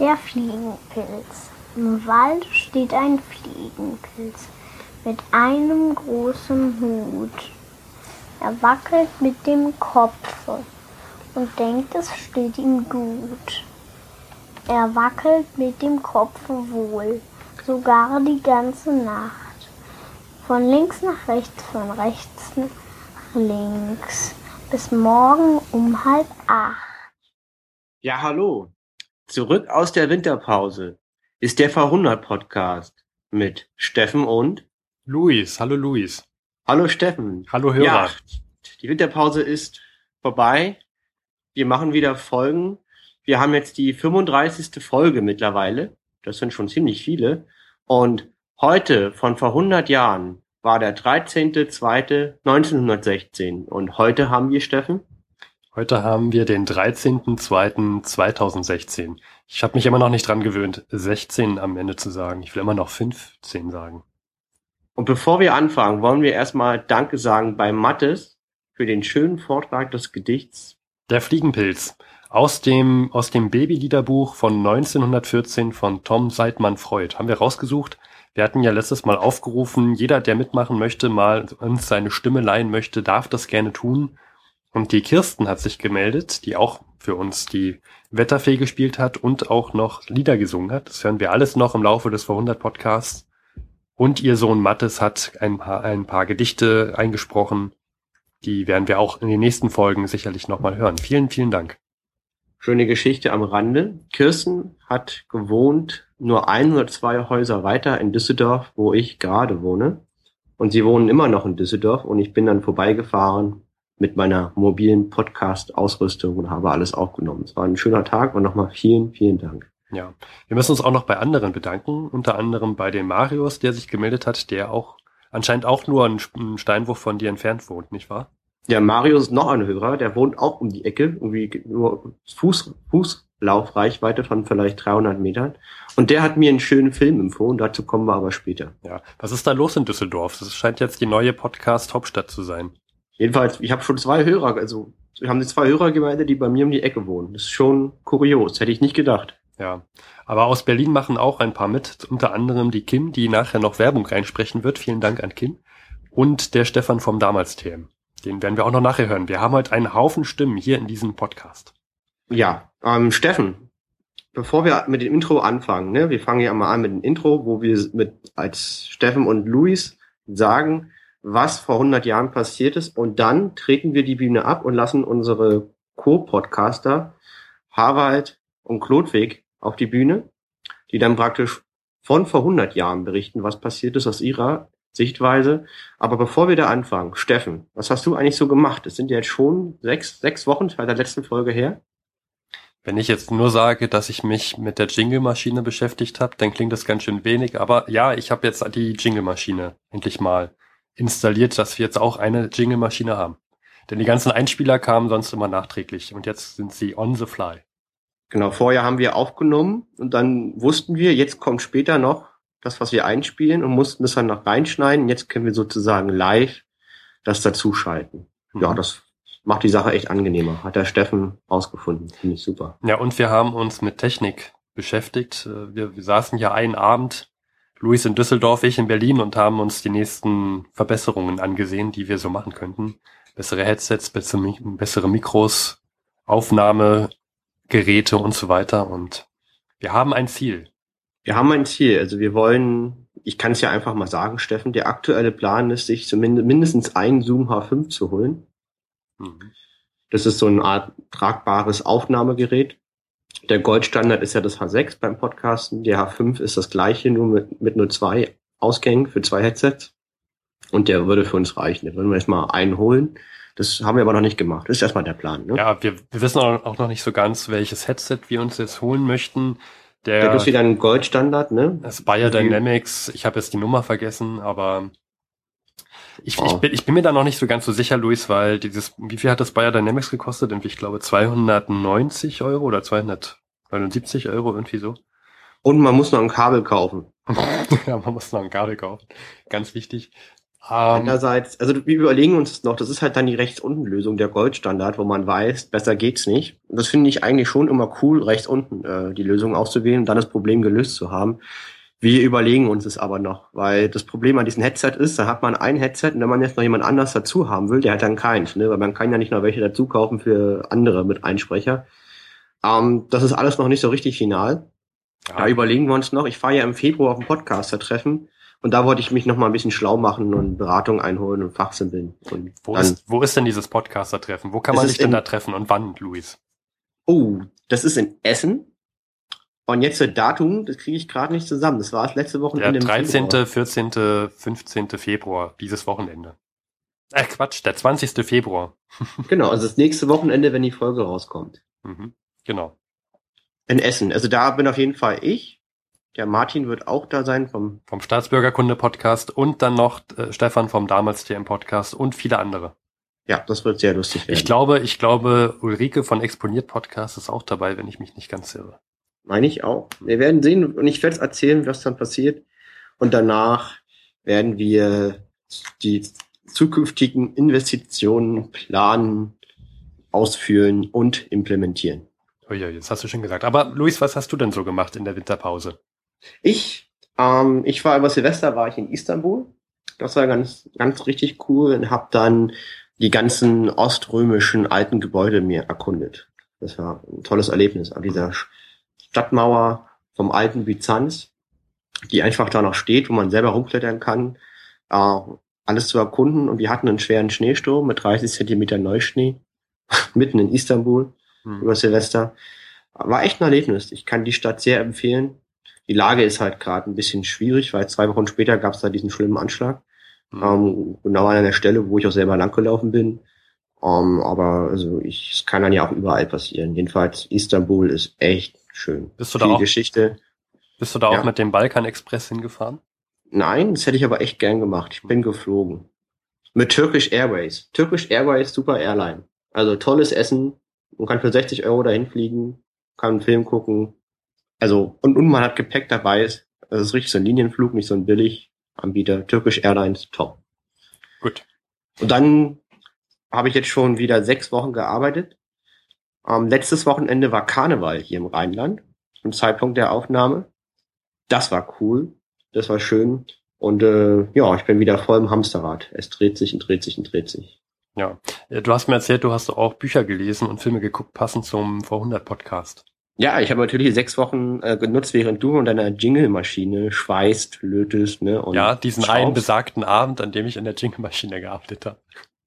Der Fliegenpilz. Im Wald steht ein Fliegenpilz mit einem großen Hut. Er wackelt mit dem Kopf und denkt, es steht ihm gut. Er wackelt mit dem Kopf wohl, sogar die ganze Nacht. Von links nach rechts, von rechts nach links, bis morgen um halb acht. Ja, hallo. Zurück aus der Winterpause ist der Verhundert Podcast mit Steffen und Luis. Hallo Luis. Hallo Steffen. Hallo Hörer. Ja, die Winterpause ist vorbei. Wir machen wieder Folgen. Wir haben jetzt die 35. Folge mittlerweile. Das sind schon ziemlich viele. Und heute von vor 100 Jahren war der 13.02.1916. Und heute haben wir, Steffen? Heute haben wir den 13.02.2016. Ich habe mich immer noch nicht dran gewöhnt, 16 am Ende zu sagen. Ich will immer noch 15 sagen. Und bevor wir anfangen, wollen wir erstmal Danke sagen bei Mattes für den schönen Vortrag des Gedichts. Der Fliegenpilz aus dem, aus dem Babyliederbuch von 1914 von Tom Seidmann Freud. Haben wir rausgesucht. Wir hatten ja letztes Mal aufgerufen, jeder, der mitmachen möchte, mal uns seine Stimme leihen möchte, darf das gerne tun. Und die Kirsten hat sich gemeldet, die auch für uns die Wetterfee gespielt hat und auch noch Lieder gesungen hat. Das hören wir alles noch im Laufe des Vorhundert Podcasts. Und ihr Sohn Mattes hat ein paar, ein paar Gedichte eingesprochen. Die werden wir auch in den nächsten Folgen sicherlich nochmal hören. Vielen, vielen Dank. Schöne Geschichte am Rande. Kirsten hat gewohnt nur ein oder zwei Häuser weiter in Düsseldorf, wo ich gerade wohne. Und sie wohnen immer noch in Düsseldorf und ich bin dann vorbeigefahren mit meiner mobilen Podcast-Ausrüstung und habe alles aufgenommen. Es war ein schöner Tag und nochmal vielen, vielen Dank. Ja, wir müssen uns auch noch bei anderen bedanken, unter anderem bei dem Marius, der sich gemeldet hat, der auch anscheinend auch nur einen Steinwurf von dir entfernt wohnt, nicht wahr? Ja, Marius ist noch ein Hörer, der wohnt auch um die Ecke, irgendwie nur Fuß, Fußlaufreichweite von vielleicht 300 Metern. Und der hat mir einen schönen Film empfohlen, dazu kommen wir aber später. Ja, was ist da los in Düsseldorf? Das scheint jetzt die neue Podcast-Hauptstadt zu sein. Jedenfalls, ich habe schon zwei Hörer, also wir haben zwei Hörer gemeldet, die bei mir um die Ecke wohnen. Das ist schon kurios, hätte ich nicht gedacht. Ja, aber aus Berlin machen auch ein paar mit, unter anderem die Kim, die nachher noch Werbung reinsprechen wird. Vielen Dank an Kim. Und der Stefan vom Damals TM. Den werden wir auch noch nachher hören. Wir haben heute einen Haufen Stimmen hier in diesem Podcast. Ja, ähm, Steffen, bevor wir mit dem Intro anfangen, ne, wir fangen ja mal an mit dem Intro, wo wir mit als Steffen und Luis sagen, was vor 100 Jahren passiert ist und dann treten wir die Bühne ab und lassen unsere Co-Podcaster Harald und Klodwig auf die Bühne, die dann praktisch von vor 100 Jahren berichten, was passiert ist aus ihrer Sichtweise. Aber bevor wir da anfangen, Steffen, was hast du eigentlich so gemacht? Es sind ja jetzt schon sechs, sechs Wochen seit der letzten Folge her. Wenn ich jetzt nur sage, dass ich mich mit der Jingle-Maschine beschäftigt habe, dann klingt das ganz schön wenig. Aber ja, ich habe jetzt die Jingle-Maschine endlich mal installiert, dass wir jetzt auch eine Jingle-Maschine haben. Denn die ganzen Einspieler kamen sonst immer nachträglich und jetzt sind sie on the fly. Genau, vorher haben wir aufgenommen und dann wussten wir, jetzt kommt später noch das, was wir einspielen und mussten es dann noch reinschneiden. Jetzt können wir sozusagen live das dazuschalten. Mhm. Ja, das macht die Sache echt angenehmer. Hat der Steffen ausgefunden. Finde ich super. Ja, und wir haben uns mit Technik beschäftigt. Wir, wir saßen ja einen Abend Luis in Düsseldorf, ich in Berlin und haben uns die nächsten Verbesserungen angesehen, die wir so machen könnten. Bessere Headsets, bessere, Mikros, Aufnahmegeräte und so weiter. Und wir haben ein Ziel. Wir haben ein Ziel. Also wir wollen, ich kann es ja einfach mal sagen, Steffen, der aktuelle Plan ist, sich zumindest mindestens einen Zoom H5 zu holen. Mhm. Das ist so eine Art tragbares Aufnahmegerät. Der Goldstandard ist ja das H6 beim Podcasten. Der H5 ist das gleiche, nur mit, mit nur zwei Ausgängen für zwei Headsets. Und der würde für uns reichen. Da würden wir erstmal einen holen. Das haben wir aber noch nicht gemacht. Das ist erstmal der Plan. Ne? Ja, wir, wir wissen auch noch nicht so ganz, welches Headset wir uns jetzt holen möchten. Der, der ist wieder ein Goldstandard, ne? Das Bayer Dynamics, ich habe jetzt die Nummer vergessen, aber ich, oh. ich, bin, ich bin mir da noch nicht so ganz so sicher, Luis, weil dieses, wie viel hat das Bayer Dynamics gekostet? Irgendwie, ich glaube 290 Euro oder 279 Euro, irgendwie so. Und man muss noch ein Kabel kaufen. ja, man muss noch ein Kabel kaufen. Ganz wichtig. Andererseits, also wir überlegen uns das noch, das ist halt dann die rechts unten Lösung, der Goldstandard, wo man weiß, besser geht's nicht. Und das finde ich eigentlich schon immer cool, rechts unten äh, die Lösung auszuwählen und dann das Problem gelöst zu haben. Wir überlegen uns es aber noch, weil das Problem an diesem Headset ist, da hat man ein Headset und wenn man jetzt noch jemand anders dazu haben will, der hat dann keins, ne? weil man kann ja nicht noch welche dazu kaufen für andere mit Einsprecher. Ähm, das ist alles noch nicht so richtig final. Ja. Da überlegen wir uns noch. Ich fahre ja im Februar auf ein Podcaster-Treffen und da wollte ich mich noch mal ein bisschen schlau machen und Beratung einholen und fachsimpeln. Und wo, ist, wo ist denn dieses Podcaster-Treffen? Wo kann man sich denn da treffen und wann, Luis? Oh, das ist in Essen. Und jetzt das Datum, das kriege ich gerade nicht zusammen. Das war das letzte Wochenende. Der 13., 14., 15. Februar, dieses Wochenende. Äh, Quatsch, der 20. Februar. genau, also das nächste Wochenende, wenn die Folge rauskommt. Mhm, genau. In Essen. Also da bin auf jeden Fall ich. Der Martin wird auch da sein vom, vom Staatsbürgerkunde-Podcast und dann noch äh, Stefan vom damals TM Podcast und viele andere. Ja, das wird sehr lustig werden. Ich glaube, ich glaube, Ulrike von Exponiert Podcast ist auch dabei, wenn ich mich nicht ganz irre. Meine ich auch. Wir werden sehen und ich werde erzählen, was dann passiert. Und danach werden wir die zukünftigen Investitionen planen, ausführen und implementieren. Oh ja, jetzt hast du schon gesagt. Aber Luis, was hast du denn so gemacht in der Winterpause? Ich, ähm, ich war über Silvester war ich in Istanbul. Das war ganz, ganz richtig cool und habe dann die ganzen oströmischen alten Gebäude mir erkundet. Das war ein tolles Erlebnis an dieser Stadtmauer vom alten Byzanz, die einfach da noch steht, wo man selber rumklettern kann, äh, alles zu erkunden. Und wir hatten einen schweren Schneesturm mit 30 Zentimeter Neuschnee mitten in Istanbul hm. über Silvester. War echt ein Erlebnis. Ich kann die Stadt sehr empfehlen. Die Lage ist halt gerade ein bisschen schwierig, weil zwei Wochen später gab es da diesen schlimmen Anschlag. Mhm. Ähm, genau an der Stelle, wo ich auch selber langgelaufen bin. Ähm, aber also ich, es kann dann ja auch überall passieren. Jedenfalls Istanbul ist echt schön. Bist du da auch? Geschichte. Bist du da ja. auch mit dem Balkan Express hingefahren? Nein, das hätte ich aber echt gern gemacht. Ich bin geflogen. Mit Turkish Airways. Turkish Airways, super Airline. Also tolles Essen. Man kann für 60 Euro dahin fliegen, kann einen Film gucken, also, und, und man hat Gepäck dabei. Das ist richtig so ein Linienflug, nicht so ein Billiganbieter. Turkish Airlines, top. Gut. Und dann habe ich jetzt schon wieder sechs Wochen gearbeitet. Ähm, letztes Wochenende war Karneval hier im Rheinland, zum Zeitpunkt der Aufnahme. Das war cool, das war schön. Und äh, ja, ich bin wieder voll im Hamsterrad. Es dreht sich und dreht sich und dreht sich. Ja, du hast mir erzählt, du hast auch Bücher gelesen und Filme geguckt, passend zum Vorhundert Podcast. Ja, ich habe natürlich sechs Wochen äh, genutzt, während du und deiner Jingle-Maschine schweißt, lötest, ne? Und ja, diesen schraubst. einen besagten Abend, an dem ich in der Jingle-Maschine gearbeitet habe.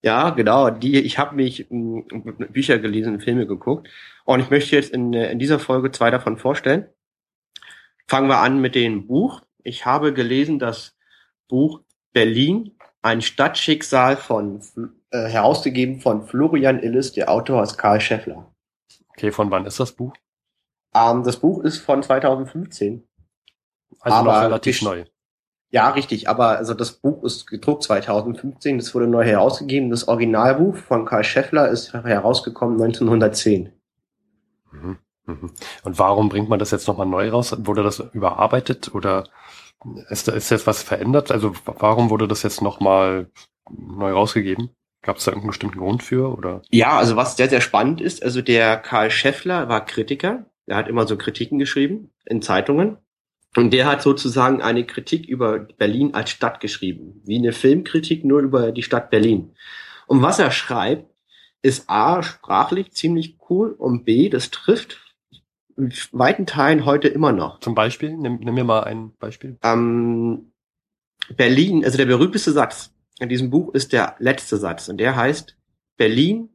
Ja, genau. Die, ich habe mich m, Bücher gelesen, Filme geguckt. Und ich möchte jetzt in, äh, in dieser Folge zwei davon vorstellen. Fangen wir an mit dem Buch. Ich habe gelesen das Buch Berlin, ein Stadtschicksal von äh, herausgegeben von Florian Illis, der Autor aus Karl Scheffler. Okay, von wann ist das Buch? Ähm, das Buch ist von 2015. Also noch relativ neu. Ja, richtig, aber also das Buch ist gedruckt 2015, das wurde neu herausgegeben. Das Originalbuch von Karl Scheffler ist herausgekommen 1910. Mhm, mhm. Und warum bringt man das jetzt nochmal neu raus? Wurde das überarbeitet oder ist, ist jetzt was verändert? Also warum wurde das jetzt nochmal neu rausgegeben? Gab es da irgendeinen bestimmten Grund für? Oder? Ja, also was sehr, sehr spannend ist, also der Karl Scheffler war Kritiker der hat immer so Kritiken geschrieben in Zeitungen. Und der hat sozusagen eine Kritik über Berlin als Stadt geschrieben. Wie eine Filmkritik nur über die Stadt Berlin. Und was er schreibt, ist A, sprachlich ziemlich cool und B, das trifft in weiten Teilen heute immer noch. Zum Beispiel? Nimm, nimm mir mal ein Beispiel. Ähm, Berlin, also der berühmteste Satz in diesem Buch ist der letzte Satz und der heißt, Berlin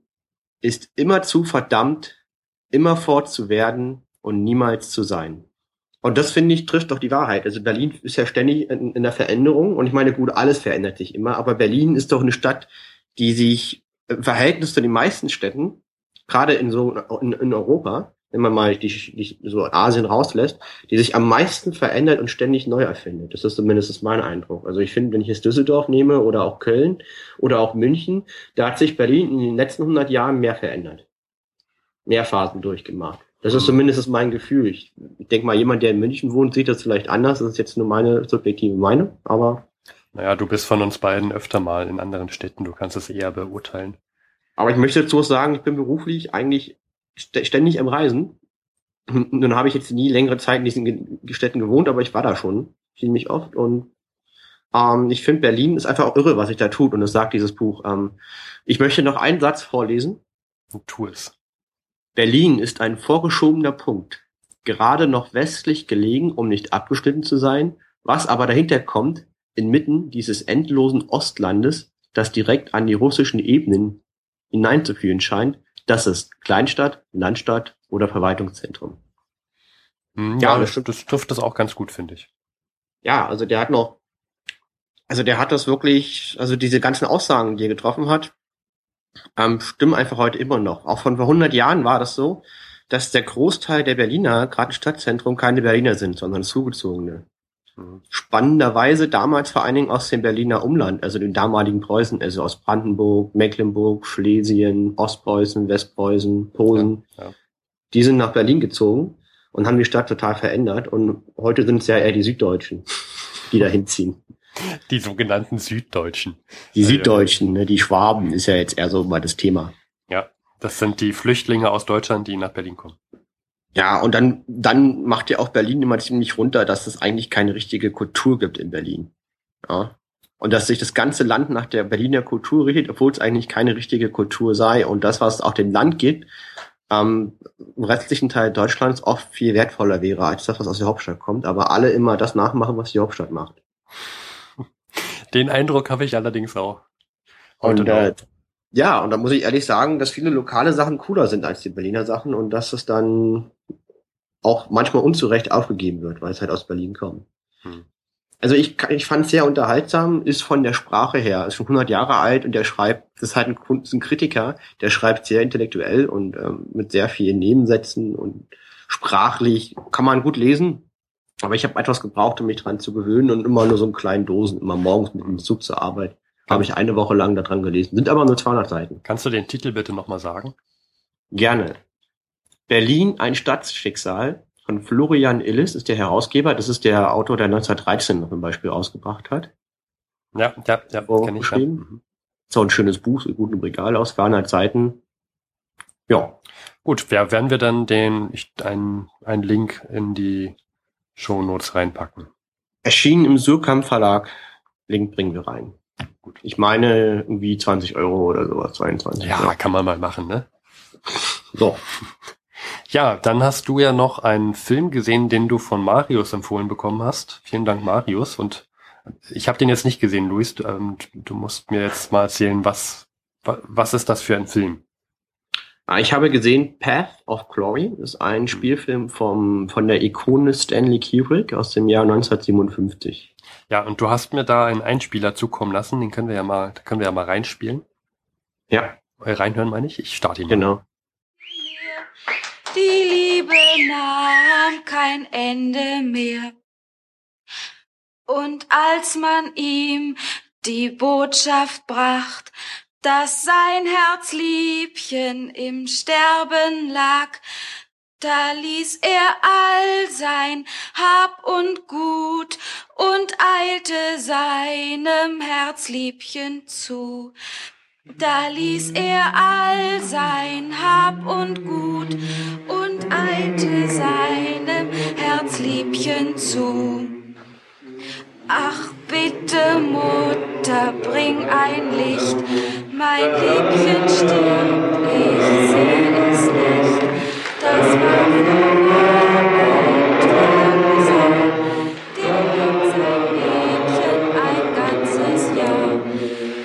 ist immer zu verdammt, immer fort zu werden und niemals zu sein. Und das finde ich trifft doch die Wahrheit. Also Berlin ist ja ständig in, in der Veränderung und ich meine, gut, alles verändert sich immer, aber Berlin ist doch eine Stadt, die sich im Verhältnis zu den meisten Städten, gerade in so in, in Europa, wenn man mal die, die, so Asien rauslässt, die sich am meisten verändert und ständig neu erfindet. Das ist zumindest mein Eindruck. Also ich finde, wenn ich jetzt Düsseldorf nehme oder auch Köln oder auch München, da hat sich Berlin in den letzten 100 Jahren mehr verändert mehr Phasen durchgemacht. Das ist zumindest mein Gefühl. Ich, ich denke mal, jemand, der in München wohnt, sieht das vielleicht anders. Das ist jetzt nur meine subjektive Meinung, aber Naja, du bist von uns beiden öfter mal in anderen Städten, du kannst es eher beurteilen. Aber ich möchte dazu sagen, ich bin beruflich eigentlich ständig am Reisen. Nun habe ich jetzt nie längere Zeit in diesen Städten gewohnt, aber ich war da schon ziemlich oft und ähm, ich finde Berlin ist einfach auch irre, was sich da tut und das sagt dieses Buch. Ähm, ich möchte noch einen Satz vorlesen. Tu es. Berlin ist ein vorgeschobener Punkt, gerade noch westlich gelegen, um nicht abgeschnitten zu sein, was aber dahinter kommt, inmitten dieses endlosen Ostlandes, das direkt an die russischen Ebenen hineinzuführen scheint, das ist Kleinstadt, Landstadt oder Verwaltungszentrum. Hm, ja, ja, das, das trifft das auch ganz gut, finde ich. Ja, also der hat noch, also der hat das wirklich, also diese ganzen Aussagen, die er getroffen hat, ähm, stimmen einfach heute immer noch. Auch von vor 100 Jahren war das so, dass der Großteil der Berliner, gerade im Stadtzentrum, keine Berliner sind, sondern zugezogene. Mhm. Spannenderweise damals vor allen Dingen aus dem Berliner Umland, also dem damaligen Preußen, also aus Brandenburg, Mecklenburg, Schlesien, Ostpreußen, Westpreußen, Posen. Ja, ja. Die sind nach Berlin gezogen und haben die Stadt total verändert. Und heute sind es ja eher die Süddeutschen, die da hinziehen. Die sogenannten Süddeutschen. Die Süddeutschen, ne, die Schwaben ist ja jetzt eher so mal das Thema. Ja, das sind die Flüchtlinge aus Deutschland, die nach Berlin kommen. Ja, und dann, dann macht ja auch Berlin immer ziemlich runter, dass es eigentlich keine richtige Kultur gibt in Berlin. Ja. Und dass sich das ganze Land nach der Berliner Kultur richtet, obwohl es eigentlich keine richtige Kultur sei. Und das, was auch dem Land gibt, ähm, im restlichen Teil Deutschlands oft viel wertvoller wäre als das, was aus der Hauptstadt kommt. Aber alle immer das nachmachen, was die Hauptstadt macht. Den Eindruck habe ich allerdings auch. Heute und äh, ja, und da muss ich ehrlich sagen, dass viele lokale Sachen cooler sind als die Berliner Sachen und dass es dann auch manchmal unzurecht aufgegeben wird, weil es halt aus Berlin kommt. Hm. Also ich, ich fand es sehr unterhaltsam, ist von der Sprache her, ist schon 100 Jahre alt und der schreibt, das ist halt ein, ein Kritiker, der schreibt sehr intellektuell und ähm, mit sehr vielen Nebensätzen und sprachlich kann man gut lesen. Aber ich habe etwas gebraucht, um mich dran zu gewöhnen und immer nur so einen kleinen Dosen, immer morgens mit dem Zug zur Arbeit. Habe ich eine Woche lang daran gelesen. Sind aber nur 200 Seiten. Kannst du den Titel bitte nochmal sagen? Gerne. Berlin, ein Stadtschicksal von Florian Illis ist der Herausgeber. Das ist der Autor, der 1913 zum Beispiel ausgebracht hat. Ja, ja, ja, kenne ich. Ja. Mhm. So ein schönes Buch, sieht gut im Regal aus, 200 Seiten. Ja. Gut, ja, werden wir dann den, ich, einen, einen Link in die Shownotes reinpacken. Erschienen im Surkamp Verlag. Link bringen wir rein. Gut. Ich meine irgendwie 20 Euro oder sowas, 22. Ja, ja, kann man mal machen, ne? So. Ja, dann hast du ja noch einen Film gesehen, den du von Marius empfohlen bekommen hast. Vielen Dank, Marius. Und ich habe den jetzt nicht gesehen, Luis. Du, ähm, du musst mir jetzt mal erzählen, was, was ist das für ein Film? Ah, ich habe gesehen Path of Glory, ist ein Spielfilm vom, von der Ikone Stanley Kubrick aus dem Jahr 1957. Ja, und du hast mir da einen Einspieler zukommen lassen, den können wir ja mal, können wir ja mal reinspielen. Ja. Äh, reinhören meine ich? Ich starte ihn mal. Genau. Die Liebe nahm kein Ende mehr. Und als man ihm die Botschaft bracht, dass sein Herzliebchen im Sterben lag, da ließ er all sein Hab und Gut und eilte seinem Herzliebchen zu. Da ließ er all sein Hab und Gut und eilte seinem Herzliebchen zu. Ach bitte, Mutter, bring ein Licht, mein Liebchen stirbt, ich seh es nicht. Das war früher ein Traum den blieb sein Mädchen ein ganzes Jahr.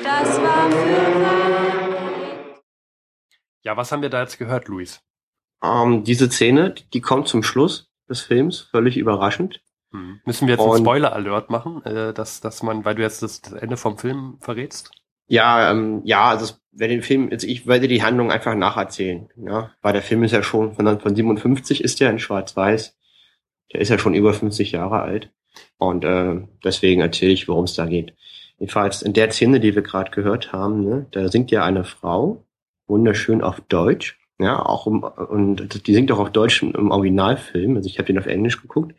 Das war für Wahrheit. Ja, was haben wir da jetzt gehört, Luis? Ähm, diese Szene, die kommt zum Schluss des Films, völlig überraschend. Hm. Müssen wir jetzt einen Spoiler-Alert machen, äh, dass, dass man, weil du jetzt das, das Ende vom Film verrätst? Ja, ähm, ja, also wer den Film, also ich werde die Handlung einfach nacherzählen, ja, weil der Film ist ja schon von, von 57 ist der in Schwarz-Weiß. Der ist ja schon über 50 Jahre alt. Und äh, deswegen erzähle ich, worum es da geht. Jedenfalls in der Szene, die wir gerade gehört haben, ne, da singt ja eine Frau wunderschön auf Deutsch, ja, auch um, und die singt auch auf Deutsch im Originalfilm. Also ich habe den auf Englisch geguckt.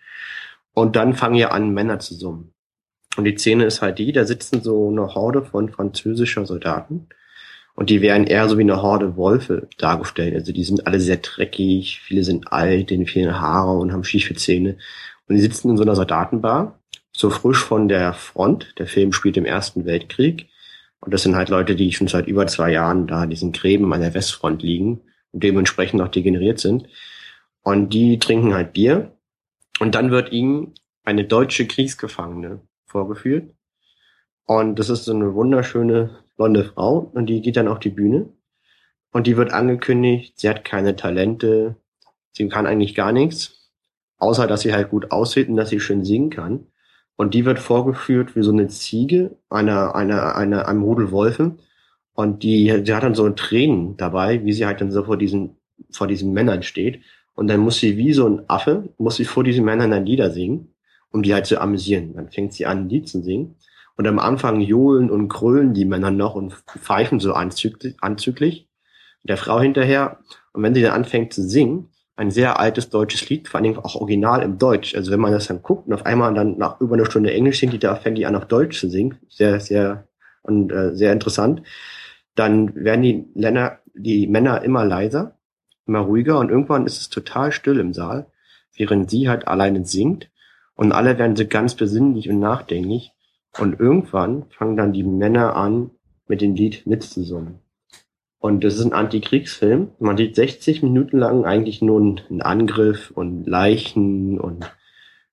Und dann fangen ja an, Männer zu summen. Und die Szene ist halt die, da sitzen so eine Horde von französischer Soldaten. Und die werden eher so wie eine Horde Wolfe dargestellt. Also die sind alle sehr dreckig, viele sind alt, denen fehlen Haare und haben schiefe Zähne. Und die sitzen in so einer Soldatenbar, so frisch von der Front. Der Film spielt im Ersten Weltkrieg. Und das sind halt Leute, die schon seit über zwei Jahren da in diesen Gräben an der Westfront liegen und dementsprechend auch degeneriert sind. Und die trinken halt Bier. Und dann wird ihnen eine deutsche Kriegsgefangene vorgeführt. Und das ist so eine wunderschöne blonde Frau und die geht dann auf die Bühne. Und die wird angekündigt, sie hat keine Talente, sie kann eigentlich gar nichts, außer dass sie halt gut aussieht und dass sie schön singen kann. Und die wird vorgeführt wie so eine Ziege, einer, einer, einer, einem Rudel Wolfe. Und die, die hat dann so Tränen dabei, wie sie halt dann so vor diesen, vor diesen Männern steht. Und dann muss sie wie so ein Affe, muss sie vor diesen Männern dann Lieder singen, um die halt zu amüsieren. Dann fängt sie an, ein Lied zu singen. Und am Anfang johlen und grölen die Männer noch und pfeifen so anzüglich, der Frau hinterher. Und wenn sie dann anfängt zu singen, ein sehr altes deutsches Lied, vor Dingen auch original im Deutsch. Also wenn man das dann guckt und auf einmal dann nach über eine Stunde Englisch singt, die da fängt die an auf Deutsch zu singen, sehr, sehr und äh, sehr interessant, dann werden die Männer, die Männer immer leiser, immer ruhiger und irgendwann ist es total still im Saal, während sie halt alleine singt und alle werden so ganz besinnlich und nachdenklich und irgendwann fangen dann die Männer an, mit dem Lied mitzusummen. Und das ist ein Antikriegsfilm. Man sieht 60 Minuten lang eigentlich nur einen Angriff und Leichen und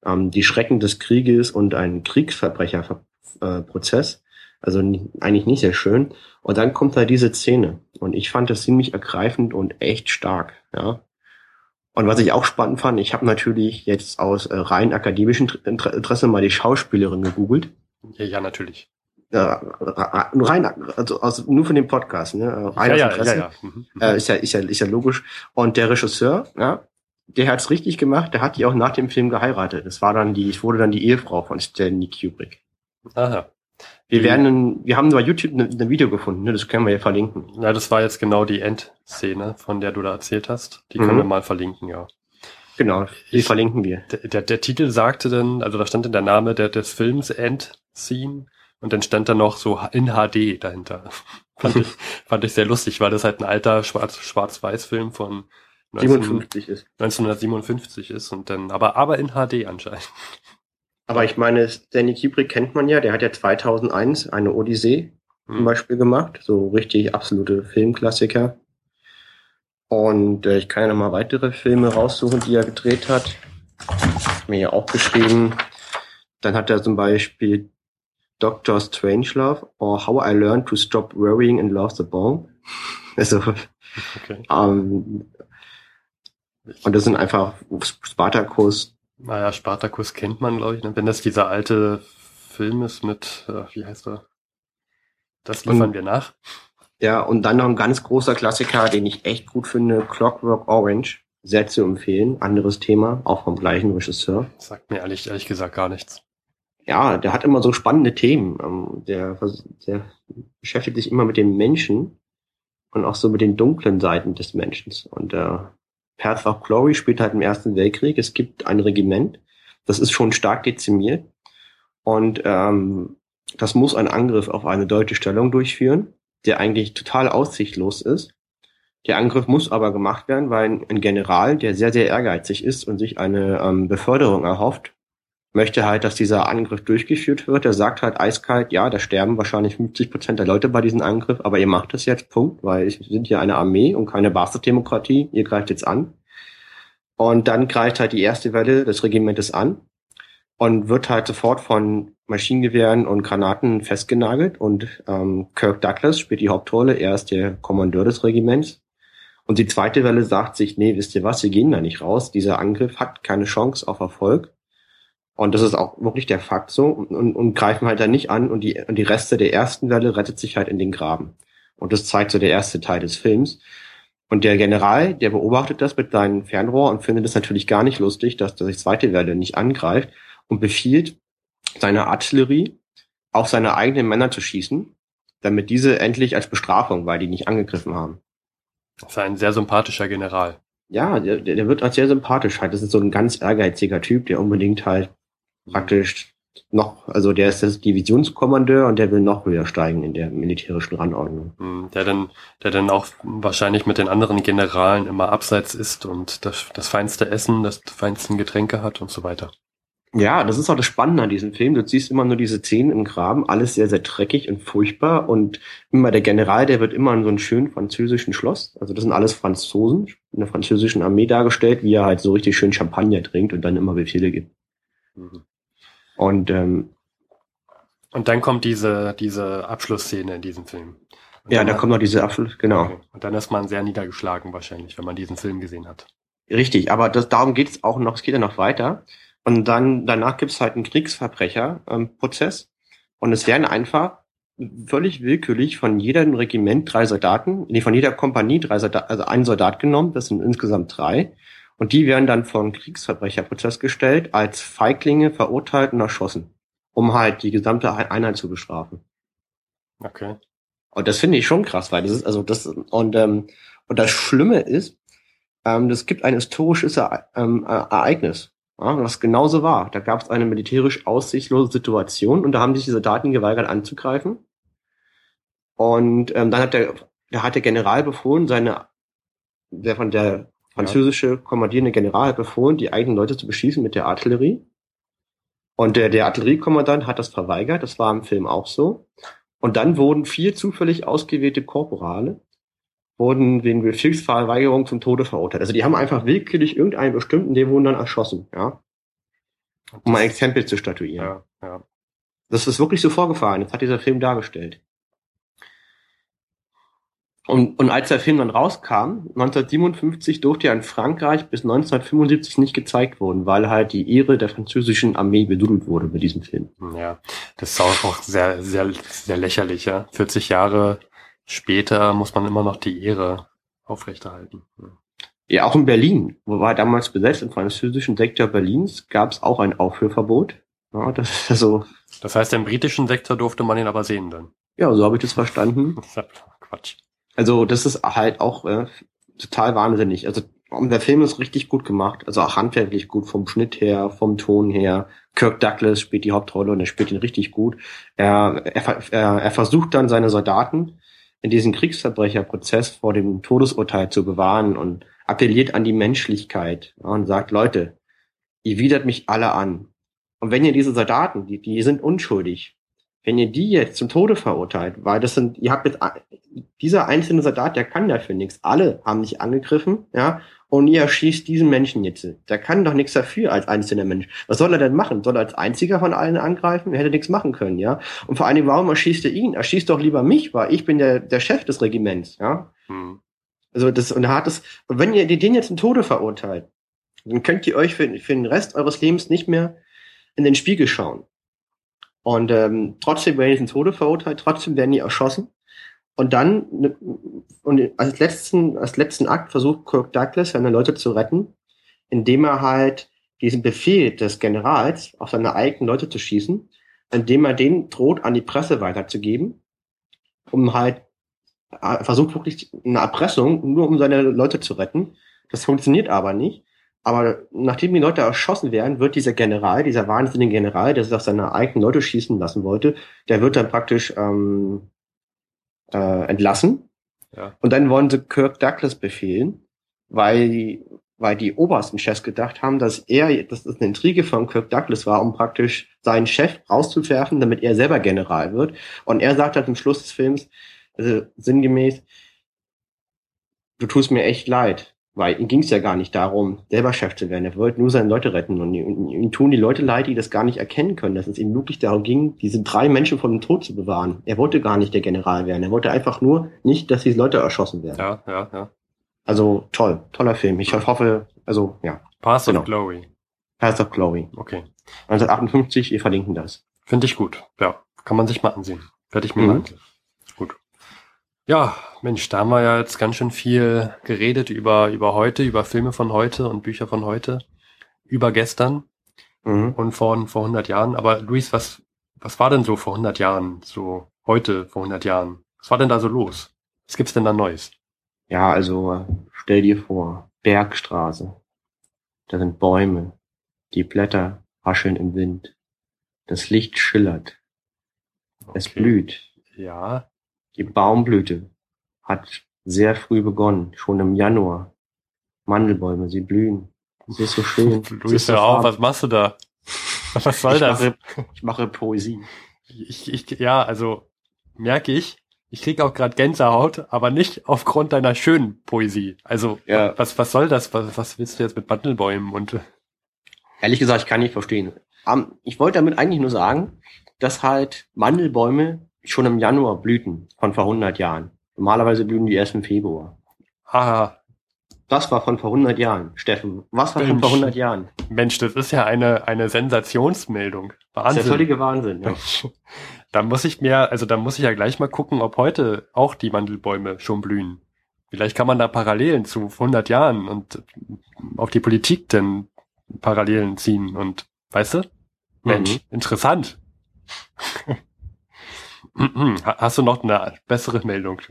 ähm, die Schrecken des Krieges und einen Kriegsverbrecherprozess. Also eigentlich nicht sehr schön. Und dann kommt da diese Szene. Und ich fand das ziemlich ergreifend und echt stark. Ja. Und was ich auch spannend fand, ich habe natürlich jetzt aus äh, rein akademischem Interesse mal die Schauspielerin gegoogelt. Ja, ja natürlich äh, nur rein, also, also nur von dem Podcast, ne? Rein ja, ja, ja, ja. Mhm. Äh, ist ja, ist ja, ist ja logisch. Und der Regisseur, ja, der hat's richtig gemacht. Der hat die auch nach dem Film geheiratet. Das war dann die, ich wurde dann die Ehefrau von Stanley Kubrick. Aha. Wir werden, wir haben bei YouTube ein ne, Video gefunden, ne? das können wir ja verlinken. Ja, das war jetzt genau die Endszene, von der du da erzählt hast. Die können mhm. wir mal verlinken, ja. Genau, die ich, verlinken wir. Der, der, der Titel sagte dann, also da stand in der Name der, des Films Endscene und dann stand da noch so in HD dahinter. fand, ich, fand ich sehr lustig, weil das halt ein alter Schwarz-Weiß-Film von 19, ist. 1957 ist und dann, aber, aber in HD anscheinend. Aber ich meine, Stanley Kubrick kennt man ja, der hat ja 2001 eine Odyssee hm. zum Beispiel gemacht, so richtig absolute Filmklassiker. Und äh, ich kann ja noch mal weitere Filme raussuchen, die er gedreht hat. Mir hier auch geschrieben. Dann hat er zum Beispiel Doctor Strangelove or How I Learned to Stop Worrying and Love the Bomb. Also, okay. ähm, und das sind einfach Spartacus. Naja, Spartacus kennt man, glaube ich, ne? wenn das dieser alte Film ist mit, äh, wie heißt er? Das liefern und, wir nach. Ja, und dann noch ein ganz großer Klassiker, den ich echt gut finde, Clockwork Orange. Sehr zu empfehlen. Anderes Thema, auch vom gleichen Regisseur. Sagt mir ehrlich, ehrlich gesagt gar nichts ja, der hat immer so spannende Themen. Ähm, der, der beschäftigt sich immer mit dem Menschen und auch so mit den dunklen Seiten des Menschen. Und äh, Path of Glory spielt halt im Ersten Weltkrieg. Es gibt ein Regiment, das ist schon stark dezimiert. Und ähm, das muss einen Angriff auf eine deutsche Stellung durchführen, der eigentlich total aussichtlos ist. Der Angriff muss aber gemacht werden, weil ein General, der sehr, sehr ehrgeizig ist und sich eine ähm, Beförderung erhofft, möchte halt, dass dieser Angriff durchgeführt wird. Er sagt halt eiskalt, ja, da sterben wahrscheinlich 50 Prozent der Leute bei diesem Angriff, aber ihr macht das jetzt, Punkt, weil wir sind hier eine Armee und keine Basisdemokratie, ihr greift jetzt an. Und dann greift halt die erste Welle des Regimentes an und wird halt sofort von Maschinengewehren und Granaten festgenagelt und ähm, Kirk Douglas spielt die Hauptrolle, er ist der Kommandeur des Regiments. Und die zweite Welle sagt sich, nee, wisst ihr was, wir gehen da nicht raus, dieser Angriff hat keine Chance auf Erfolg und das ist auch wirklich der Fakt so und, und, und greifen halt da nicht an und die, und die Reste der ersten Welle rettet sich halt in den Graben. Und das zeigt so der erste Teil des Films. Und der General, der beobachtet das mit seinem Fernrohr und findet es natürlich gar nicht lustig, dass die zweite Welle nicht angreift und befiehlt seiner Artillerie auf seine eigenen Männer zu schießen, damit diese endlich als Bestrafung, weil die nicht angegriffen haben. Das ist ein sehr sympathischer General. Ja, der, der wird als sehr sympathisch halt. Das ist so ein ganz ehrgeiziger Typ, der unbedingt halt praktisch noch, also der ist das Divisionskommandeur und der will noch höher steigen in der militärischen Rangordnung. Hm, Der dann, der dann auch wahrscheinlich mit den anderen Generalen immer abseits ist und das, das feinste Essen, das feinsten Getränke hat und so weiter. Ja, das ist auch das Spannende an diesem Film. Du siehst immer nur diese Szenen im Graben, alles sehr, sehr dreckig und furchtbar. Und immer der General, der wird immer in so einem schönen französischen Schloss. Also das sind alles Franzosen in der französischen Armee dargestellt, wie er halt so richtig schön Champagner trinkt und dann immer Befehle gibt. Mhm. Und ähm, Und dann kommt diese, diese Abschlussszene in diesem Film. Und ja, da kommt noch diese Abschluss, genau. Okay. Und dann ist man sehr niedergeschlagen wahrscheinlich, wenn man diesen Film gesehen hat. Richtig, aber das, darum geht es auch noch, es geht ja noch weiter. Und dann danach gibt's halt einen Kriegsverbrecherprozess. und es werden einfach völlig willkürlich von jedem Regiment drei Soldaten, nee, von jeder Kompanie drei Soldaten, also ein Soldat genommen, das sind insgesamt drei. Und die werden dann vor einen Kriegsverbrecherprozess gestellt, als Feiglinge verurteilt und erschossen, um halt die gesamte Einheit zu bestrafen. Okay. Und das finde ich schon krass, weil das ist, also das, und, ähm, und das Schlimme ist, ähm, es gibt ein historisches Ere ähm, äh, Ereignis, ja, was genauso war. Da gab es eine militärisch aussichtslose Situation und da haben sich die Soldaten geweigert anzugreifen. Und ähm, dann hat der, da hat der General befohlen, seine, der von der französische kommandierende General hat befohlen, die eigenen Leute zu beschießen mit der Artillerie. Und der, der Artilleriekommandant hat das verweigert, das war im Film auch so. Und dann wurden vier zufällig ausgewählte Korporale wurden wegen Befehlsverweigerung zum Tode verurteilt. Also die haben einfach willkürlich irgendeinen bestimmten, die wurden dann erschossen, ja, um ein Exempel zu statuieren. ja, ja. Das ist wirklich so vorgefallen. Das hat dieser Film dargestellt. Und, und als der Film dann rauskam, 1957 durfte er in Frankreich bis 1975 nicht gezeigt worden, weil halt die Ehre der französischen Armee bedudelt wurde mit diesem Film. Ja, das ist auch, sehr, sehr, sehr lächerlich, ja. 40 Jahre später muss man immer noch die Ehre aufrechterhalten. Ja. Ja, auch in Berlin, wo war damals besetzt, im französischen Sektor Berlins, gab es auch ein Aufführverbot. Ja, das ist also, Das heißt, im britischen Sektor durfte man ihn aber sehen dann. ja, so habe ich das verstanden. Das ist ja Quatsch. Also das ist halt auch äh, total wahnsinnig. Also der Film ist richtig gut gemacht, also auch handwerklich gut vom Schnitt her, vom Ton her. Kirk Douglas spielt die Hauptrolle und er spielt ihn richtig gut. Er, er, er, er versucht dann seine Soldaten in diesem Kriegsverbrecherprozess vor dem Todesurteil zu bewahren und appelliert an die Menschlichkeit ja, und sagt, Leute, ihr widert mich alle an. Und wenn ihr diese Soldaten, die, die sind unschuldig, wenn ihr die jetzt zum Tode verurteilt, weil das sind, ihr habt jetzt, dieser einzelne Soldat, der kann dafür nichts. Alle haben nicht angegriffen, ja, und ihr erschießt diesen Menschen jetzt. Der kann doch nichts dafür als einzelner Mensch. Was soll er denn machen? Soll er als einziger von allen angreifen? Er hätte nichts machen können, ja. Und vor allen Dingen, warum erschießt er ihn? Erschießt doch lieber mich, weil ich bin der, der Chef des Regiments, ja. Hm. Also das, und er hat es, und wenn ihr den jetzt zum Tode verurteilt, dann könnt ihr euch für, für den Rest eures Lebens nicht mehr in den Spiegel schauen. Und ähm, trotzdem werden die zum Tode verurteilt, trotzdem werden die erschossen. Und dann, ne- und als letzten, als letzten Akt versucht Kirk Douglas, seine Leute zu retten, indem er halt diesen Befehl des Generals, auf seine eigenen Leute zu schießen, indem er den droht, an die Presse weiterzugeben, um halt er versucht wirklich eine Erpressung, nur um seine Leute zu retten. Das funktioniert aber nicht. Aber nachdem die Leute erschossen werden, wird dieser General, dieser wahnsinnige General, der sich auf seine eigenen Leute schießen lassen wollte, der wird dann praktisch ähm, äh, entlassen. Ja. Und dann wollen sie Kirk Douglas befehlen, weil die, weil die obersten Chefs gedacht haben, dass er, dass das eine Intrige von Kirk Douglas war, um praktisch seinen Chef rauszuwerfen, damit er selber General wird. Und er sagt dann zum Schluss des Films, also sinngemäß, du tust mir echt leid, weil ihm ging es ja gar nicht darum, selber Chef zu werden. Er wollte nur seine Leute retten und ihm, tun die Leute leid, die das gar nicht erkennen können, dass es ihm wirklich darum ging, diese drei Menschen von dem Tod zu bewahren. Er wollte gar nicht der General werden. Er wollte einfach nur nicht, dass diese Leute erschossen werden. Ja, ja, ja. Also toll, toller Film. Ich hoffe, also ja, Path Genau. of Glory. Path of Glory. Okay. 1958, wir verlinken das. Finde ich gut. Ja, kann man sich mal ansehen. Werde ich mir Mhm. mal ansehen. Ja, Mensch, da haben wir ja jetzt ganz schön viel geredet über, über heute, über Filme von heute und Bücher von heute, über gestern Mhm. und vor, vor 100 Jahren. Aber Luis, was, was war denn so vor 100 Jahren, so heute vor 100 Jahren? Was war denn da so los? Was gibt's denn da Neues? Ja, also stell dir vor, Bergstraße. Da sind Bäume. Die Blätter rascheln im Wind. Das Licht schillert. Es Okay. blüht. Ja. Die Baumblüte hat sehr früh begonnen, schon im Januar. Mandelbäume, sie blühen. Sie ist so schön. Sie Luis, ist so hör auf, farben. was machst du da? Was soll ich das? Mache, ich mache Poesie. Ich, ich, ja, also merke ich, ich krieg auch gerade Gänsehaut, aber nicht aufgrund deiner schönen Poesie. Also Ja. was, was soll das? Was, was willst du jetzt mit Mandelbäumen und äh, Ehrlich gesagt, ich kann nicht verstehen. Ähm, ich wollte damit eigentlich nur sagen, dass halt Mandelbäume schon im Januar blühten, von vor 100 Jahren. Normalerweise blühen die erst im Februar. ah, Das war von vor 100 Jahren, Steffen. Was war von Mensch. vor 100 Jahren? Mensch, das ist ja eine, eine Sensationsmeldung. Das ist Wahnsinn. der völlige Wahnsinn. Ja. Da muss ich mir, also da muss ich ja gleich mal gucken, ob heute auch die Mandelbäume schon blühen. Vielleicht kann man da Parallelen zu 100 Jahren und auf die Politik denn Parallelen ziehen und, weißt du? Mensch, Mhm. interessant. Ha- Hast du noch eine bessere Meldung?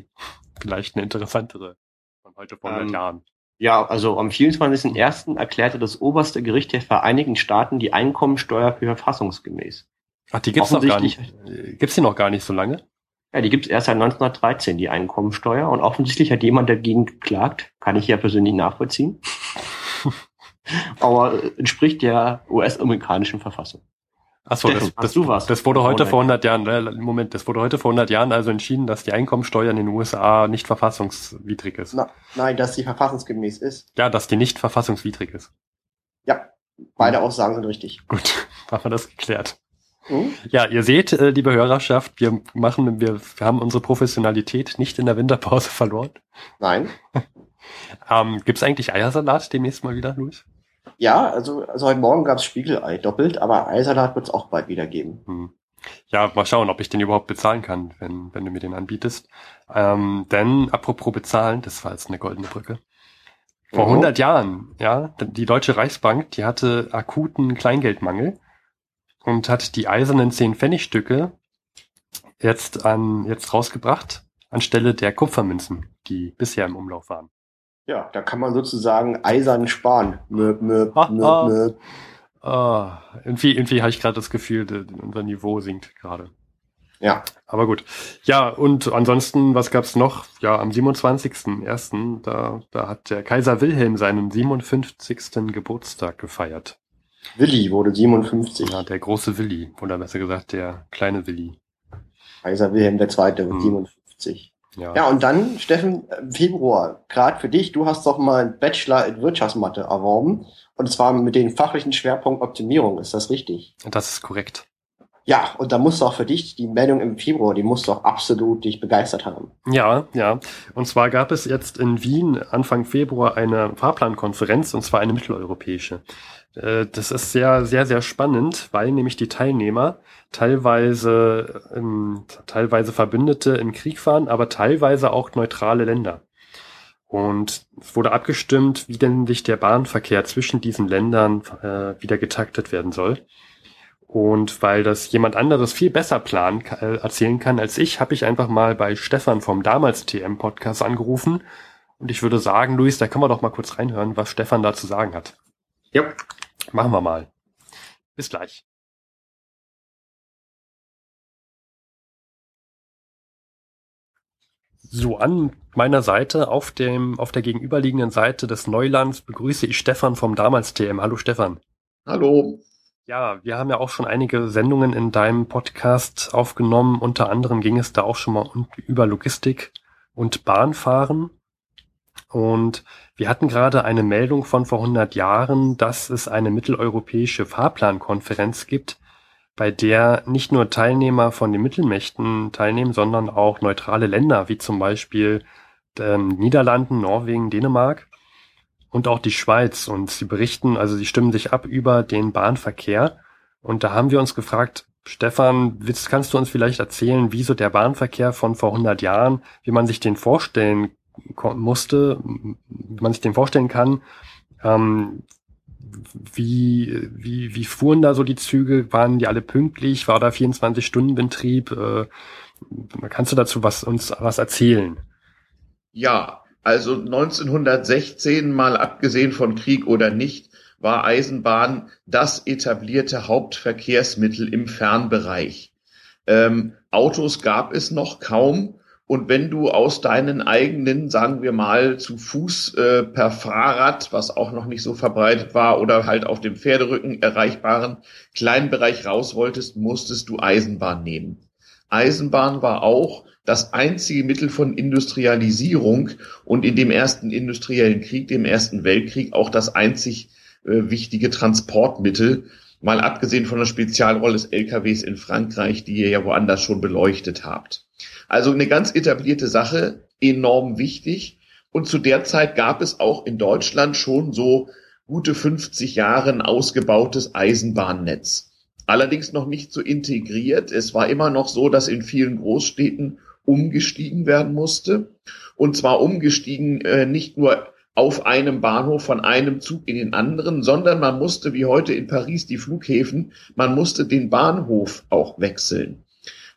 Vielleicht eine interessantere von heute vor 100 Ähm, Jahren. Ja, also am 24.01. erklärte das oberste Gericht der Vereinigten Staaten die Einkommensteuer für verfassungsgemäß. Ach, die gibt's noch gar nicht. Äh, Gibt's die noch gar nicht so lange? Ja, die gibt's erst seit 1913, die Einkommensteuer. Und offensichtlich hat jemand dagegen geklagt. Kann ich ja persönlich nachvollziehen. Aber äh, entspricht der US-amerikanischen Verfassung. Ach so, das, Steffen, hast das, du was? das wurde heute Oh, vor nein. 100 Jahren, äh, Moment, das wurde heute vor 100 Jahren also entschieden, dass die Einkommensteuer in den USA nicht verfassungswidrig ist. Na, nein, dass sie verfassungsgemäß ist. Ja, dass die nicht verfassungswidrig ist. Ja, beide Aussagen sind richtig. Gut, haben wir das geklärt. Hm? Ja, ihr seht, äh, liebe Hörerschaft, wir machen, wir, wir haben unsere Professionalität nicht in der Winterpause verloren. Nein. Ähm, gibt's eigentlich Eiersalat demnächst mal wieder, Luis? Ja, also, also heute Morgen gab's Spiegelei doppelt, aber Eisalat wird's auch bald wieder geben. Hm. Ja, mal schauen, ob ich den überhaupt bezahlen kann, wenn, wenn du mir den anbietest. Ähm, denn, apropos bezahlen, das war jetzt eine goldene Brücke. Vor Mhm. 100 Jahren, ja, die Deutsche Reichsbank, die hatte akuten Kleingeldmangel und hat die eisernen 10 Pfennigstücke jetzt an, jetzt rausgebracht, anstelle der Kupfermünzen, die bisher im Umlauf waren. Ja, da kann man sozusagen eisern sparen. Möp, möp, ha. möp. Ah, irgendwie, irgendwie habe ich gerade das Gefühl, unser Niveau sinkt gerade. Ja, Aber gut. Ja, und ansonsten, was gab's noch? Ja, am 27.01., da, da hat der Kaiser Wilhelm seinen 57. Geburtstag gefeiert. Willi wurde 57. Ja, der große Willi, oder besser gesagt, der kleine Willi. Kaiser Wilhelm II. Hm. 57. Ja. Ja, und dann, Steffen, im Februar, gerade für dich, du hast doch mal einen Bachelor in Wirtschaftsmathe erworben. Und zwar mit dem fachlichen Schwerpunkt Optimierung, ist das richtig? Das ist korrekt. Ja, und da musst du auch für dich die Meldung im Februar, die musst du auch absolut dich begeistert haben. Ja, ja. Und zwar gab es jetzt in Wien Anfang Februar eine Fahrplankonferenz, und zwar eine mitteleuropäische. Äh, Das ist sehr, sehr, sehr spannend, weil nämlich die Teilnehmer teilweise, ähm, teilweise Verbündete im Krieg waren, aber teilweise auch neutrale Länder. Und es wurde abgestimmt, wie denn sich der Bahnverkehr zwischen diesen Ländern äh, wieder getaktet werden soll. Und weil das jemand anderes viel besser planen, äh, erzählen kann als ich, habe ich einfach mal bei Stefan vom damals TM Podcast angerufen. Und ich würde sagen, Luis, da können wir doch mal kurz reinhören, was Stefan da zu sagen hat. Ja. Machen wir mal. Bis gleich. So, an meiner Seite, auf dem, auf der gegenüberliegenden Seite des Neulands begrüße ich Stefan vom damals TM. Hallo Stefan. Hallo. Ja, wir haben ja auch schon einige Sendungen in deinem Podcast aufgenommen. Unter anderem ging es da auch schon mal um- über Logistik und Bahnfahren. Und wir hatten gerade eine Meldung von vor 100 Jahren, dass es eine mitteleuropäische Fahrplankonferenz gibt, bei der nicht nur Teilnehmer von den Mittelmächten teilnehmen, sondern auch neutrale Länder, wie zum Beispiel ähm, Niederlanden, Norwegen, Dänemark und auch die Schweiz. Und sie berichten, also sie stimmen sich ab über den Bahnverkehr. Und da haben wir uns gefragt, Stefan, kannst du uns vielleicht erzählen, wie so der Bahnverkehr von vor 100 Jahren, wie man sich den vorstellen musste, man sich den vorstellen kann, ähm, wie, wie, wie fuhren da so die Züge? Waren die alle pünktlich? War da 24-Stunden-Betrieb? Äh, kannst du dazu was, uns was erzählen? Ja, also 1916, mal abgesehen von Krieg oder nicht, war Eisenbahn das etablierte Hauptverkehrsmittel im Fernbereich. Ähm, Autos gab es noch kaum. Und wenn du aus deinen eigenen, sagen wir mal, zu Fuß äh, per Fahrrad, was auch noch nicht so verbreitet war, oder halt auf dem Pferderücken erreichbaren kleinen Bereich raus wolltest, musstest du Eisenbahn nehmen. Eisenbahn war auch das einzige Mittel von Industrialisierung und in dem ersten industriellen Krieg, dem Ersten Weltkrieg, auch das einzig äh, wichtige Transportmittel, mal abgesehen von der Spezialrolle des LKWs in Frankreich, die ihr ja woanders schon beleuchtet habt. Also eine ganz etablierte Sache, enorm wichtig. Und zu der Zeit gab es auch in Deutschland schon so gute 50 Jahre ein ausgebautes Eisenbahnnetz. Allerdings noch nicht so integriert. Es war immer noch so, dass in vielen Großstädten umgestiegen werden musste. Und zwar umgestiegen äh, nicht nur auf einem Bahnhof von einem Zug in den anderen, sondern man musste, wie heute in Paris die Flughäfen, man musste den Bahnhof auch wechseln.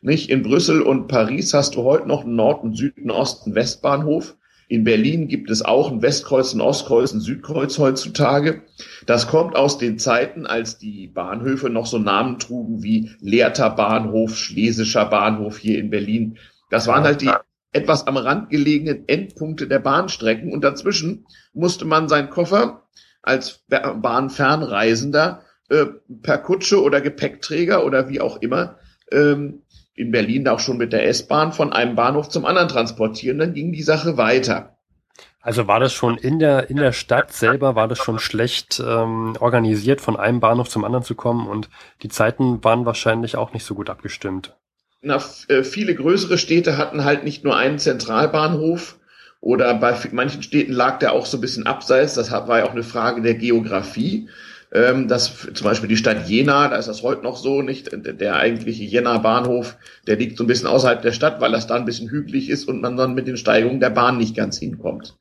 Nicht? In Brüssel und Paris hast du heute noch einen Nord- und Süden, Osten, Westbahnhof. In Berlin gibt es auch ein Westkreuz, ein Ostkreuz, ein Südkreuz heutzutage. Das kommt aus den Zeiten, als die Bahnhöfe noch so Namen trugen wie Lehrter Bahnhof, Schlesischer Bahnhof hier in Berlin. Das waren halt die etwas am Rand gelegenen Endpunkte der Bahnstrecken und dazwischen musste man seinen Koffer als Bahnfernreisender äh, per Kutsche oder Gepäckträger oder wie auch immer ähm, in Berlin auch schon mit der S-Bahn von einem Bahnhof zum anderen transportieren. Dann ging die Sache weiter. Also war das schon in der in der Stadt selber war das schon schlecht ähm, organisiert, von einem Bahnhof zum anderen zu kommen und die Zeiten waren wahrscheinlich auch nicht so gut abgestimmt na, äh, viele größere Städte hatten halt nicht nur einen Zentralbahnhof oder bei manchen Städten lag der auch so ein bisschen abseits. Das war ja auch eine Frage der Geografie. Ähm, das zum Beispiel die Stadt Jena, da ist das heute noch so, nicht? Der eigentliche Jena Bahnhof, der liegt so ein bisschen außerhalb der Stadt, weil das da ein bisschen hügelig ist und man dann mit den Steigungen der Bahn nicht ganz hinkommt.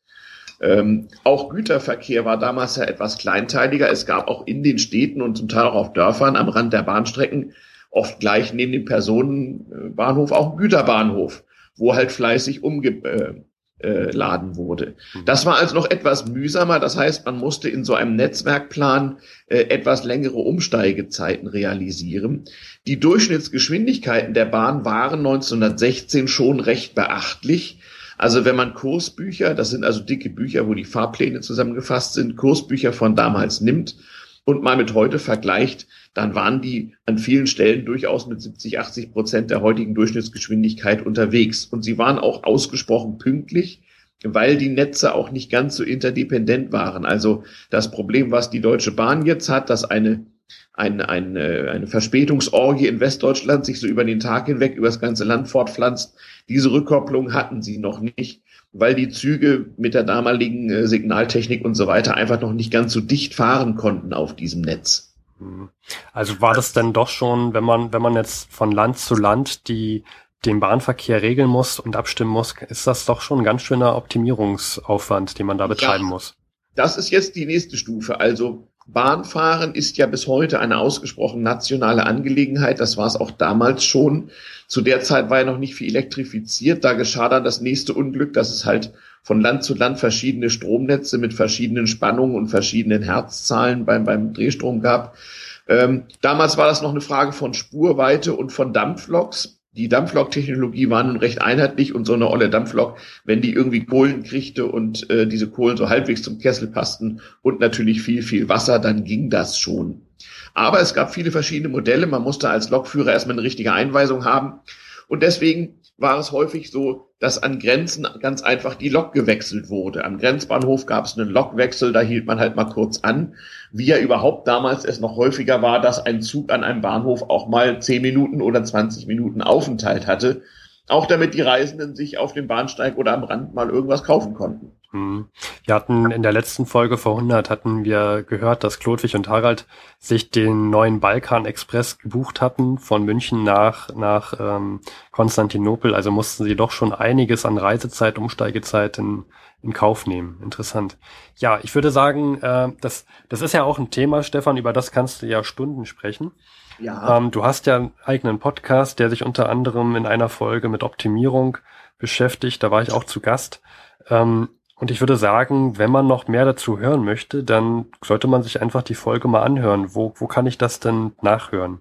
Ähm, auch Güterverkehr war damals ja etwas kleinteiliger. Es gab auch in den Städten und zum Teil auch auf Dörfern am Rand der Bahnstrecken oft gleich neben dem Personenbahnhof auch ein Güterbahnhof, wo halt fleißig umgeladen äh, wurde. Mhm. Das war also noch etwas mühsamer. Das heißt, man musste in so einem Netzwerkplan äh, etwas längere Umsteigezeiten realisieren. Die Durchschnittsgeschwindigkeiten der Bahn waren 1916 schon recht beachtlich. Also wenn man Kursbücher, das sind also dicke Bücher, wo die Fahrpläne zusammengefasst sind, Kursbücher von damals nimmt und mal mit heute vergleicht, dann waren die an vielen Stellen durchaus mit 70, 80 Prozent der heutigen Durchschnittsgeschwindigkeit unterwegs. Und sie waren auch ausgesprochen pünktlich, weil die Netze auch nicht ganz so interdependent waren. Also das Problem, was die Deutsche Bahn jetzt hat, dass eine eine, eine, eine Verspätungsorgie in Westdeutschland sich so über den Tag hinweg über das ganze Land fortpflanzt. Diese Rückkopplung hatten sie noch nicht weil die Züge mit der damaligen äh, Signaltechnik und so weiter einfach noch nicht ganz so dicht fahren konnten auf diesem Netz. Hm. Also war das denn doch schon, wenn man, wenn man jetzt von Land zu Land die, den Bahnverkehr regeln muss und abstimmen muss, ist das doch schon ein ganz schöner Optimierungsaufwand, den man da betreiben ja, muss. Das ist jetzt die nächste Stufe. Also Bahnfahren ist ja bis heute eine ausgesprochen nationale Angelegenheit. Das war es auch damals schon. Zu der Zeit war ja noch nicht viel elektrifiziert. Da geschah dann das nächste Unglück, dass es halt von Land zu Land verschiedene Stromnetze mit verschiedenen Spannungen und verschiedenen Herzzahlen beim, beim Drehstrom gab. Ähm, damals war das noch eine Frage von Spurweite und von Dampfloks die Dampflok-Technologie war nun recht einheitlich und so eine olle Dampflok, wenn die irgendwie Kohlen kriegte und äh, diese Kohlen so halbwegs zum Kessel passten und natürlich viel, viel Wasser, dann ging das schon. Aber es gab viele verschiedene Modelle. Man musste als Lokführer erstmal eine richtige Einweisung haben. Und deswegen war es häufig so, dass an Grenzen ganz einfach die Lok gewechselt wurde. Am Grenzbahnhof gab es einen Lokwechsel, da hielt man halt mal kurz an. Wie ja überhaupt damals es noch häufiger war, dass ein Zug an einem Bahnhof auch mal 10 Minuten oder 20 Minuten Aufenthalt hatte. Auch damit die Reisenden sich auf dem Bahnsteig oder am Rand mal irgendwas kaufen konnten. Hm. Wir hatten in der letzten Folge vor 100 hatten wir gehört, dass Klodwig und Harald sich den neuen Balkan Express gebucht hatten von München nach nach ähm, Konstantinopel. Also mussten sie doch schon einiges an Reisezeit, Umsteigezeit in, in Kauf nehmen. Interessant. Ja, ich würde sagen, äh, das das ist ja auch ein Thema, Stefan. Über das kannst du ja Stunden sprechen. Ja. Ähm, du hast ja einen eigenen Podcast, der sich unter anderem in einer Folge mit Optimierung beschäftigt. Da war ich auch zu Gast. Ähm, Und ich würde sagen, wenn man noch mehr dazu hören möchte, dann sollte man sich einfach die Folge mal anhören. Wo, wo kann ich das denn nachhören?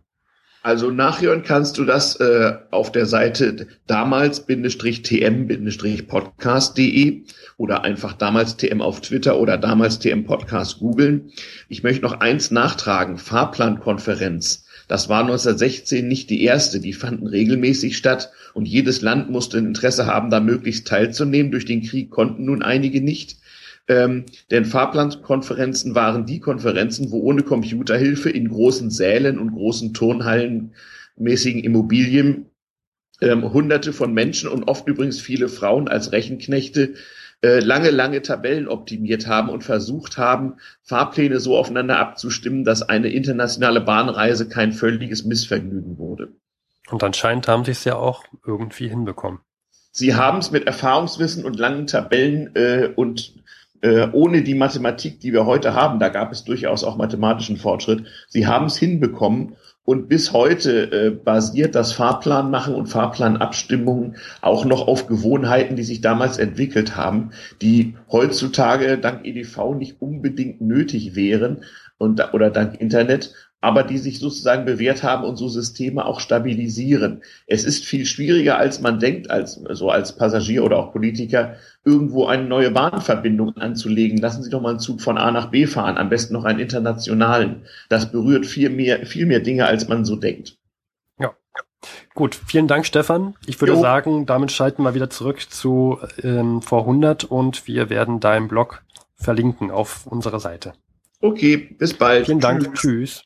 Also nachhören kannst du das äh, auf der Seite damals-tm-podcast.de oder einfach damals TM auf Twitter oder damals TM Podcast googeln. Ich möchte noch eins nachtragen. Fahrplankonferenz. Das war 1916 nicht die erste. Die fanden regelmäßig statt und jedes Land musste ein Interesse haben, da möglichst teilzunehmen. Durch den Krieg konnten nun einige nicht. Ähm, denn Fahrplankonferenzen waren die Konferenzen, wo ohne Computerhilfe in großen Sälen und großen Turnhallen mäßigen Immobilien ähm, hunderte von Menschen und oft übrigens viele Frauen als Rechenknechte äh, lange, lange Tabellen optimiert haben und versucht haben, Fahrpläne so aufeinander abzustimmen, dass eine internationale Bahnreise kein völliges Missvergnügen wurde. Und anscheinend haben sie es ja auch irgendwie hinbekommen. Sie haben es mit Erfahrungswissen und langen Tabellen äh, und ohne die Mathematik, die wir heute haben, da gab es durchaus auch mathematischen Fortschritt. Sie haben es hinbekommen und bis heute äh, basiert das Fahrplanmachen und Fahrplanabstimmungen auch noch auf Gewohnheiten, die sich damals entwickelt haben, die heutzutage dank EDV nicht unbedingt nötig wären und, oder dank Internet, aber die sich sozusagen bewährt haben und so Systeme auch stabilisieren. Es ist viel schwieriger, als man denkt, als so als Passagier oder auch Politiker, irgendwo eine neue Bahnverbindung anzulegen. Lassen Sie doch mal einen Zug von A nach B fahren, am besten noch einen internationalen. Das berührt viel mehr, viel mehr Dinge, als man so denkt. Ja. Gut, vielen Dank, Stefan. Ich würde jo. sagen, damit schalten wir wieder zurück zu ähm, vor 100 und wir werden deinen Blog verlinken auf unserer Seite. Okay, bis bald. Vielen Dank. Tschüss. Tschüss.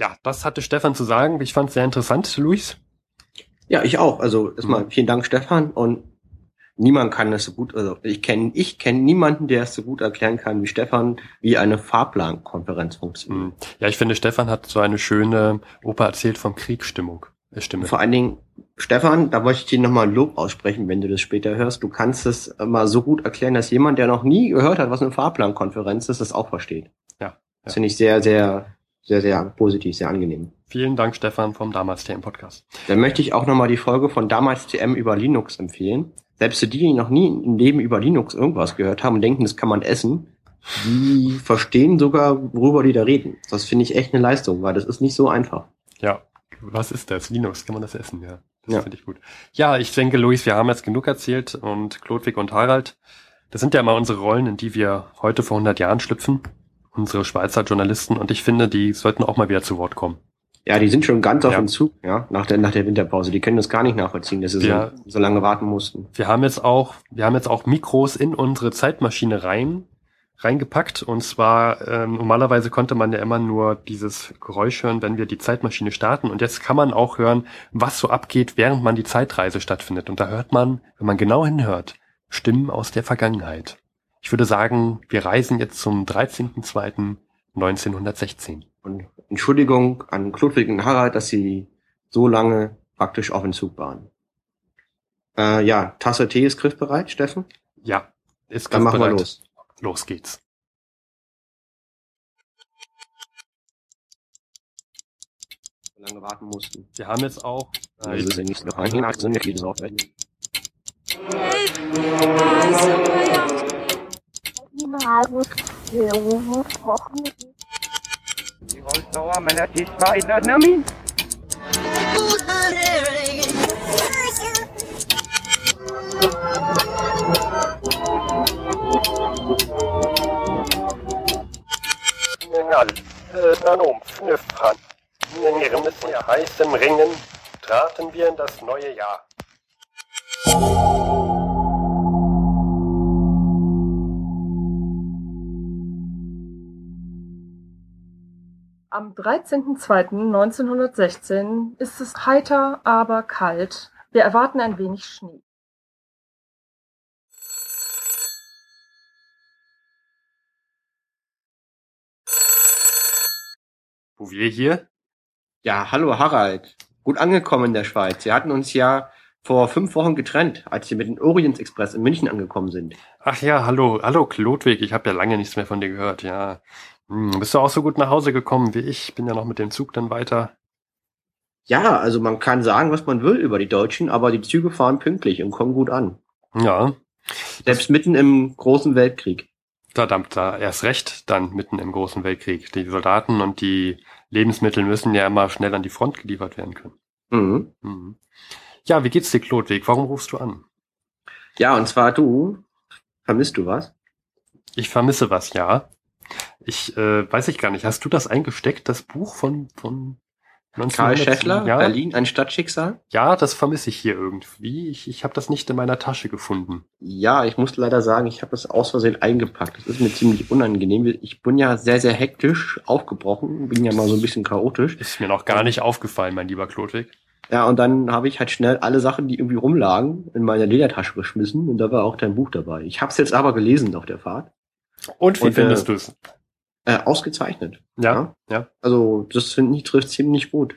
Ja, das hatte Stefan zu sagen. Ich fand es sehr interessant, Luis. Ja, ich auch. Also erstmal mhm. vielen Dank, Stefan. Und niemand kann das so gut, also ich kenne ich kenne niemanden, der es so gut erklären kann wie Stefan, wie eine Fahrplankonferenz funktioniert. Mhm. Ja, ich finde, Stefan hat so eine schöne Opa erzählt vom Kriegsstimmung. Äh, Stimme. Vor allen Dingen, Stefan, da wollte ich dir nochmal ein Lob aussprechen, wenn du das später hörst. Du kannst es mal so gut erklären, dass jemand, der noch nie gehört hat, was eine Fahrplankonferenz ist, das auch versteht. Ja. Das finde ich sehr, sehr sehr, sehr positiv, sehr angenehm. Vielen Dank, Stefan, vom Damals TM Podcast. Dann möchte ich auch nochmal die Folge von Damals TM über Linux empfehlen. Selbst die, die noch nie im Leben über Linux irgendwas gehört haben und denken, das kann man essen, die verstehen sogar, worüber die da reden. Das finde ich echt eine Leistung, weil das ist nicht so einfach. Ja, was ist das? Linux, kann man das essen? Ja, das ja. finde ich gut. Ja, ich denke, Luis, wir haben jetzt genug erzählt und Klodwig und Harald, das sind ja mal unsere Rollen, in die wir heute vor 100 Jahren schlüpfen unsere Schweizer Journalisten und ich finde, die sollten auch mal wieder zu Wort kommen. Ja, die sind schon ganz auf ja. dem Zug, ja, nach der, nach der Winterpause. Die können das gar nicht nachvollziehen, dass sie wir, so, so lange warten mussten. Wir haben jetzt auch, wir haben jetzt auch Mikros in unsere Zeitmaschine rein, reingepackt. Und zwar, ähm, normalerweise konnte man ja immer nur dieses Geräusch hören, wenn wir die Zeitmaschine starten. Und jetzt kann man auch hören, was so abgeht, während man die Zeitreise stattfindet. Und da hört man, wenn man genau hinhört, Stimmen aus der Vergangenheit. Ich würde sagen, wir reisen jetzt zum 13.02.1916. Und Entschuldigung an Klodwig und Harald, dass sie so lange praktisch auf Entzug waren. Äh, ja, Tasse Tee ist griffbereit, Steffen? Ja, ist griffbereit. Dann machen wir los. Los geht's. So lange warten mussten. Wir haben jetzt auch... Äh, also ja nicht noch ein sind ja viele Sorten. Kochen. Die Holzdauer meiner Tischbeiner Namin. All, dann um, Fnüffran. In ihrem sehr heißen Ringen traten wir in das neue Jahr. Am 13.02.1916 ist es heiter, aber kalt. Wir erwarten ein wenig Schnee. Bouvier hier? Ja, hallo Harald. Gut angekommen in der Schweiz. Sie hatten uns ja vor fünf Wochen getrennt, als Sie mit dem Orient Express in München angekommen sind. Ach ja, hallo, hallo Klodwig. Ich habe ja lange nichts mehr von dir gehört. Ja, hm, bist du auch so gut nach Hause gekommen wie ich? Bin ja noch mit dem Zug dann weiter. Ja, also man kann sagen, was man will über die Deutschen, aber die Züge fahren pünktlich und kommen gut an. Ja. Selbst mitten im großen Weltkrieg. Verdammt, da erst recht dann mitten im Großen Weltkrieg. Die Soldaten und die Lebensmittel müssen ja immer schnell an die Front geliefert werden können. Mhm. Mhm. Ja, wie geht's dir, Klodwig? Warum rufst du an? Ja, und zwar du, vermisst du was? Ich vermisse was, ja. Ich äh, weiß ich gar nicht. Hast du das eingesteckt, das Buch von von Karl 1900? Scheffler, Ja, Berlin, ein Stadtschicksal? ja, das vermisse ich hier irgendwie. Ich, ich habe das nicht in meiner Tasche gefunden. Ja, ich muss leider sagen, ich habe das aus Versehen eingepackt. Das ist mir ziemlich unangenehm. Ich bin ja sehr, sehr hektisch aufgebrochen, bin ja mal so ein bisschen chaotisch. Ist mir noch gar nicht aufgefallen, mein lieber Klodwig. Ja, und dann habe ich halt schnell alle Sachen, die irgendwie rumlagen, in meine Ledertasche geschmissen und da war auch dein Buch dabei. Ich habe es jetzt aber gelesen auf der Fahrt. Und wie Und, findest äh, du es? Äh, ausgezeichnet. Ja, ja. Also das finde ich trifft ziemlich gut.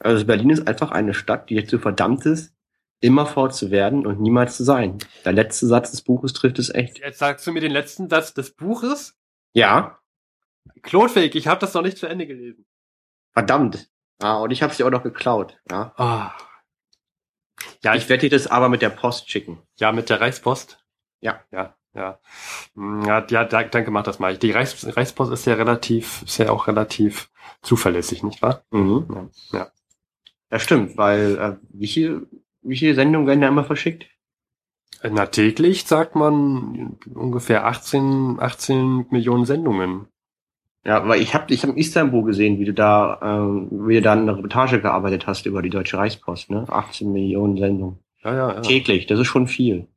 Also Berlin ist einfach eine Stadt, die dazu verdammt ist, immerfort zu werden und niemals zu sein. Der letzte Satz des Buches trifft es echt. Jetzt sagst du mir den letzten Satz des Buches? Ja, Klodwig, ich habe das noch nicht zu Ende gelesen. verdammt. Ah, und ich habe sie auch noch geklaut. Ja. Ah. Ja, Ich werde dir das aber mit der Post schicken. Ja, mit der Reichspost? Ja. Ja, ja. Hm, Ja, ja da, danke, mach das mal. Die Reichs, Reichspost ist ja relativ, ist ja auch relativ zuverlässig, nicht wahr? Mhm. Ja. ja. Das stimmt, weil äh, wie viel, wie viele Sendungen werden da immer verschickt? Äh, Na, täglich sagt man ungefähr 18, 18 Millionen Sendungen. Ja, weil ich habe ich hab in Istanbul gesehen, wie du da, ähm, wie du da in einer Reportage gearbeitet hast über die Deutsche Reichspost, ne? 18 Millionen Sendungen. Ja, ja, ja. Täglich, das ist schon viel.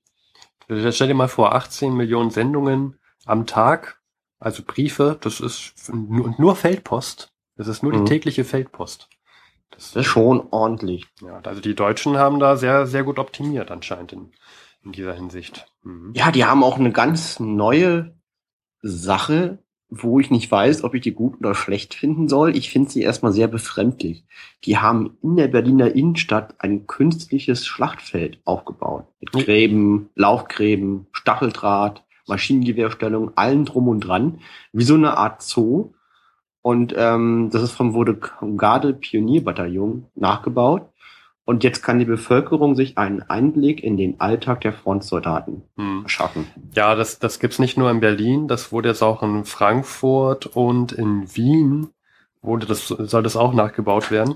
Stell dir mal vor, 18 Millionen Sendungen am Tag, also Briefe, das ist nur, nur Feldpost. Das ist nur Mhm. die tägliche Feldpost. Das, Das ist schon ordentlich. Ja, also die Deutschen haben da sehr, sehr gut optimiert anscheinend in, in dieser Hinsicht. Mhm. Ja, die haben auch eine ganz neue Sache, wo ich nicht weiß, ob ich die gut oder schlecht finden soll. Ich finde sie erstmal sehr befremdlich. Die haben in der Berliner Innenstadt ein künstliches Schlachtfeld aufgebaut. Mit Mhm. Gräben, Laufgräben, Stacheldraht, Maschinengewehrstellung, allem drum und dran. Wie so eine Art Zoo. Und ähm, das ist vom Wurde Garde Pionierbataillon nachgebaut. Und jetzt kann die Bevölkerung sich einen Einblick in den Alltag der Frontsoldaten Mhm. verschaffen. Ja, das, das gibt's nicht nur in Berlin, das wurde jetzt auch in Frankfurt und in Wien wurde das, soll das auch nachgebaut werden.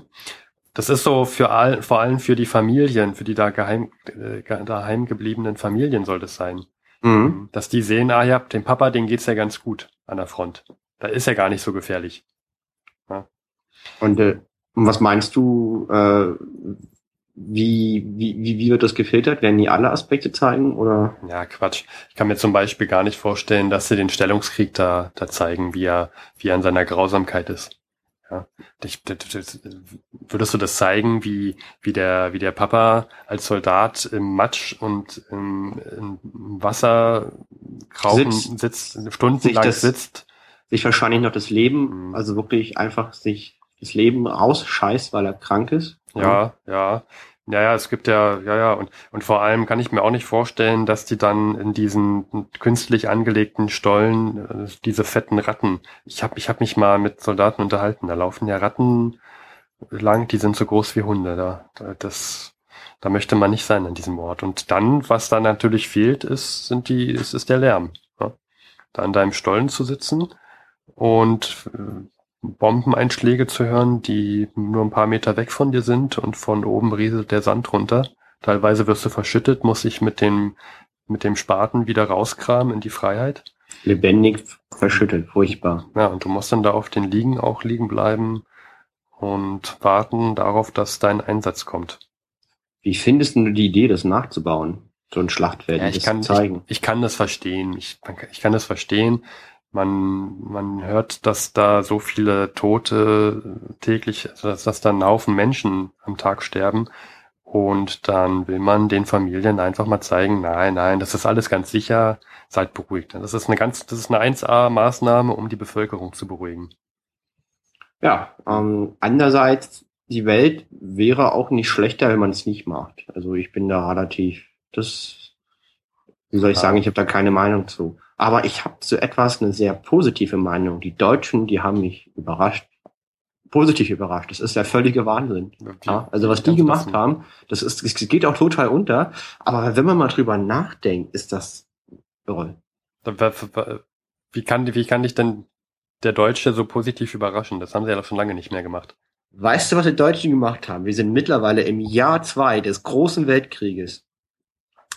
Das ist so für all, vor allem für die Familien, für die da geheim, äh, daheim gebliebenen Familien soll das sein. Mhm. Dass die sehen, ah ja, dem Papa, den geht's ja ganz gut an der Front. Da ist er gar nicht so gefährlich. Und äh, was meinst du, äh, wie, wie, wie, wie wird das gefiltert? Werden die alle Aspekte zeigen oder? Ja, Quatsch. Ich kann mir zum Beispiel gar nicht vorstellen, dass sie den Stellungskrieg da, da zeigen, wie er, wie er in seiner Grausamkeit ist. Ja. Würdest du das zeigen, wie, wie der, wie der Papa als Soldat im Matsch und im, im Wasser krauchen Sitzt. sitzt, stundenlang Sich das- sitzt? Sich wahrscheinlich noch das Leben, Mhm. also wirklich einfach sich das Leben rausscheißt, weil er krank ist. Ja, ja. Ja, ja, es gibt ja, ja, ja, und, und vor allem kann ich mir auch nicht vorstellen, dass die dann in diesen künstlich angelegten Stollen, äh, diese fetten Ratten, ich habe ich hab mich mal mit Soldaten unterhalten, da laufen ja Ratten lang, die sind so groß wie Hunde, da, da das, da möchte man nicht sein an diesem Ort. Und dann, was da natürlich fehlt, ist, sind die, ist, ist der Lärm. Ja? Da an deinem Stollen zu sitzen und äh, Bombeneinschläge zu hören, die nur ein paar Meter weg von dir sind und von oben rieselt der Sand runter. Teilweise wirst du verschüttet, muss ich mit dem, mit dem Spaten wieder rauskramen in die Freiheit. Lebendig verschüttet, furchtbar. Ja, und du musst dann da auf den Liegen auch liegen bleiben und warten darauf, dass dein Einsatz kommt. Wie findest du die Idee, das nachzubauen? So ein Schlachtfeld, Ja, ich kann, zeigen. Ich, ich kann das verstehen. Ich, ich kann das verstehen. Man, man hört, dass da so viele Tote täglich, also dass, dass da ein Haufen Menschen am Tag sterben. Und dann will man den Familien einfach mal zeigen, nein, nein, das ist alles ganz sicher, seid beruhigt. Das ist eine ganz, das ist eine 1A-Maßnahme, um die Bevölkerung zu beruhigen. Ja, ähm, andererseits, die Welt wäre auch nicht schlechter, wenn man es nicht macht. Also ich bin da relativ, das, wie soll ich Ja. sagen, ich habe da keine Meinung zu. Aber ich habe zu etwas eine sehr positive Meinung. Die Deutschen, die haben mich überrascht, positiv überrascht. Das ist der völlige Wahnsinn. Ja, also was die gemacht bisschen. haben, das ist, es geht auch total unter. Aber wenn man mal drüber nachdenkt, ist das irre. Wie kann, wie kann dich denn der Deutsche so positiv überraschen? Das haben sie ja doch schon lange nicht mehr gemacht. Weißt du, was die Deutschen gemacht haben? Wir sind mittlerweile im Jahr zwei des großen Weltkrieges.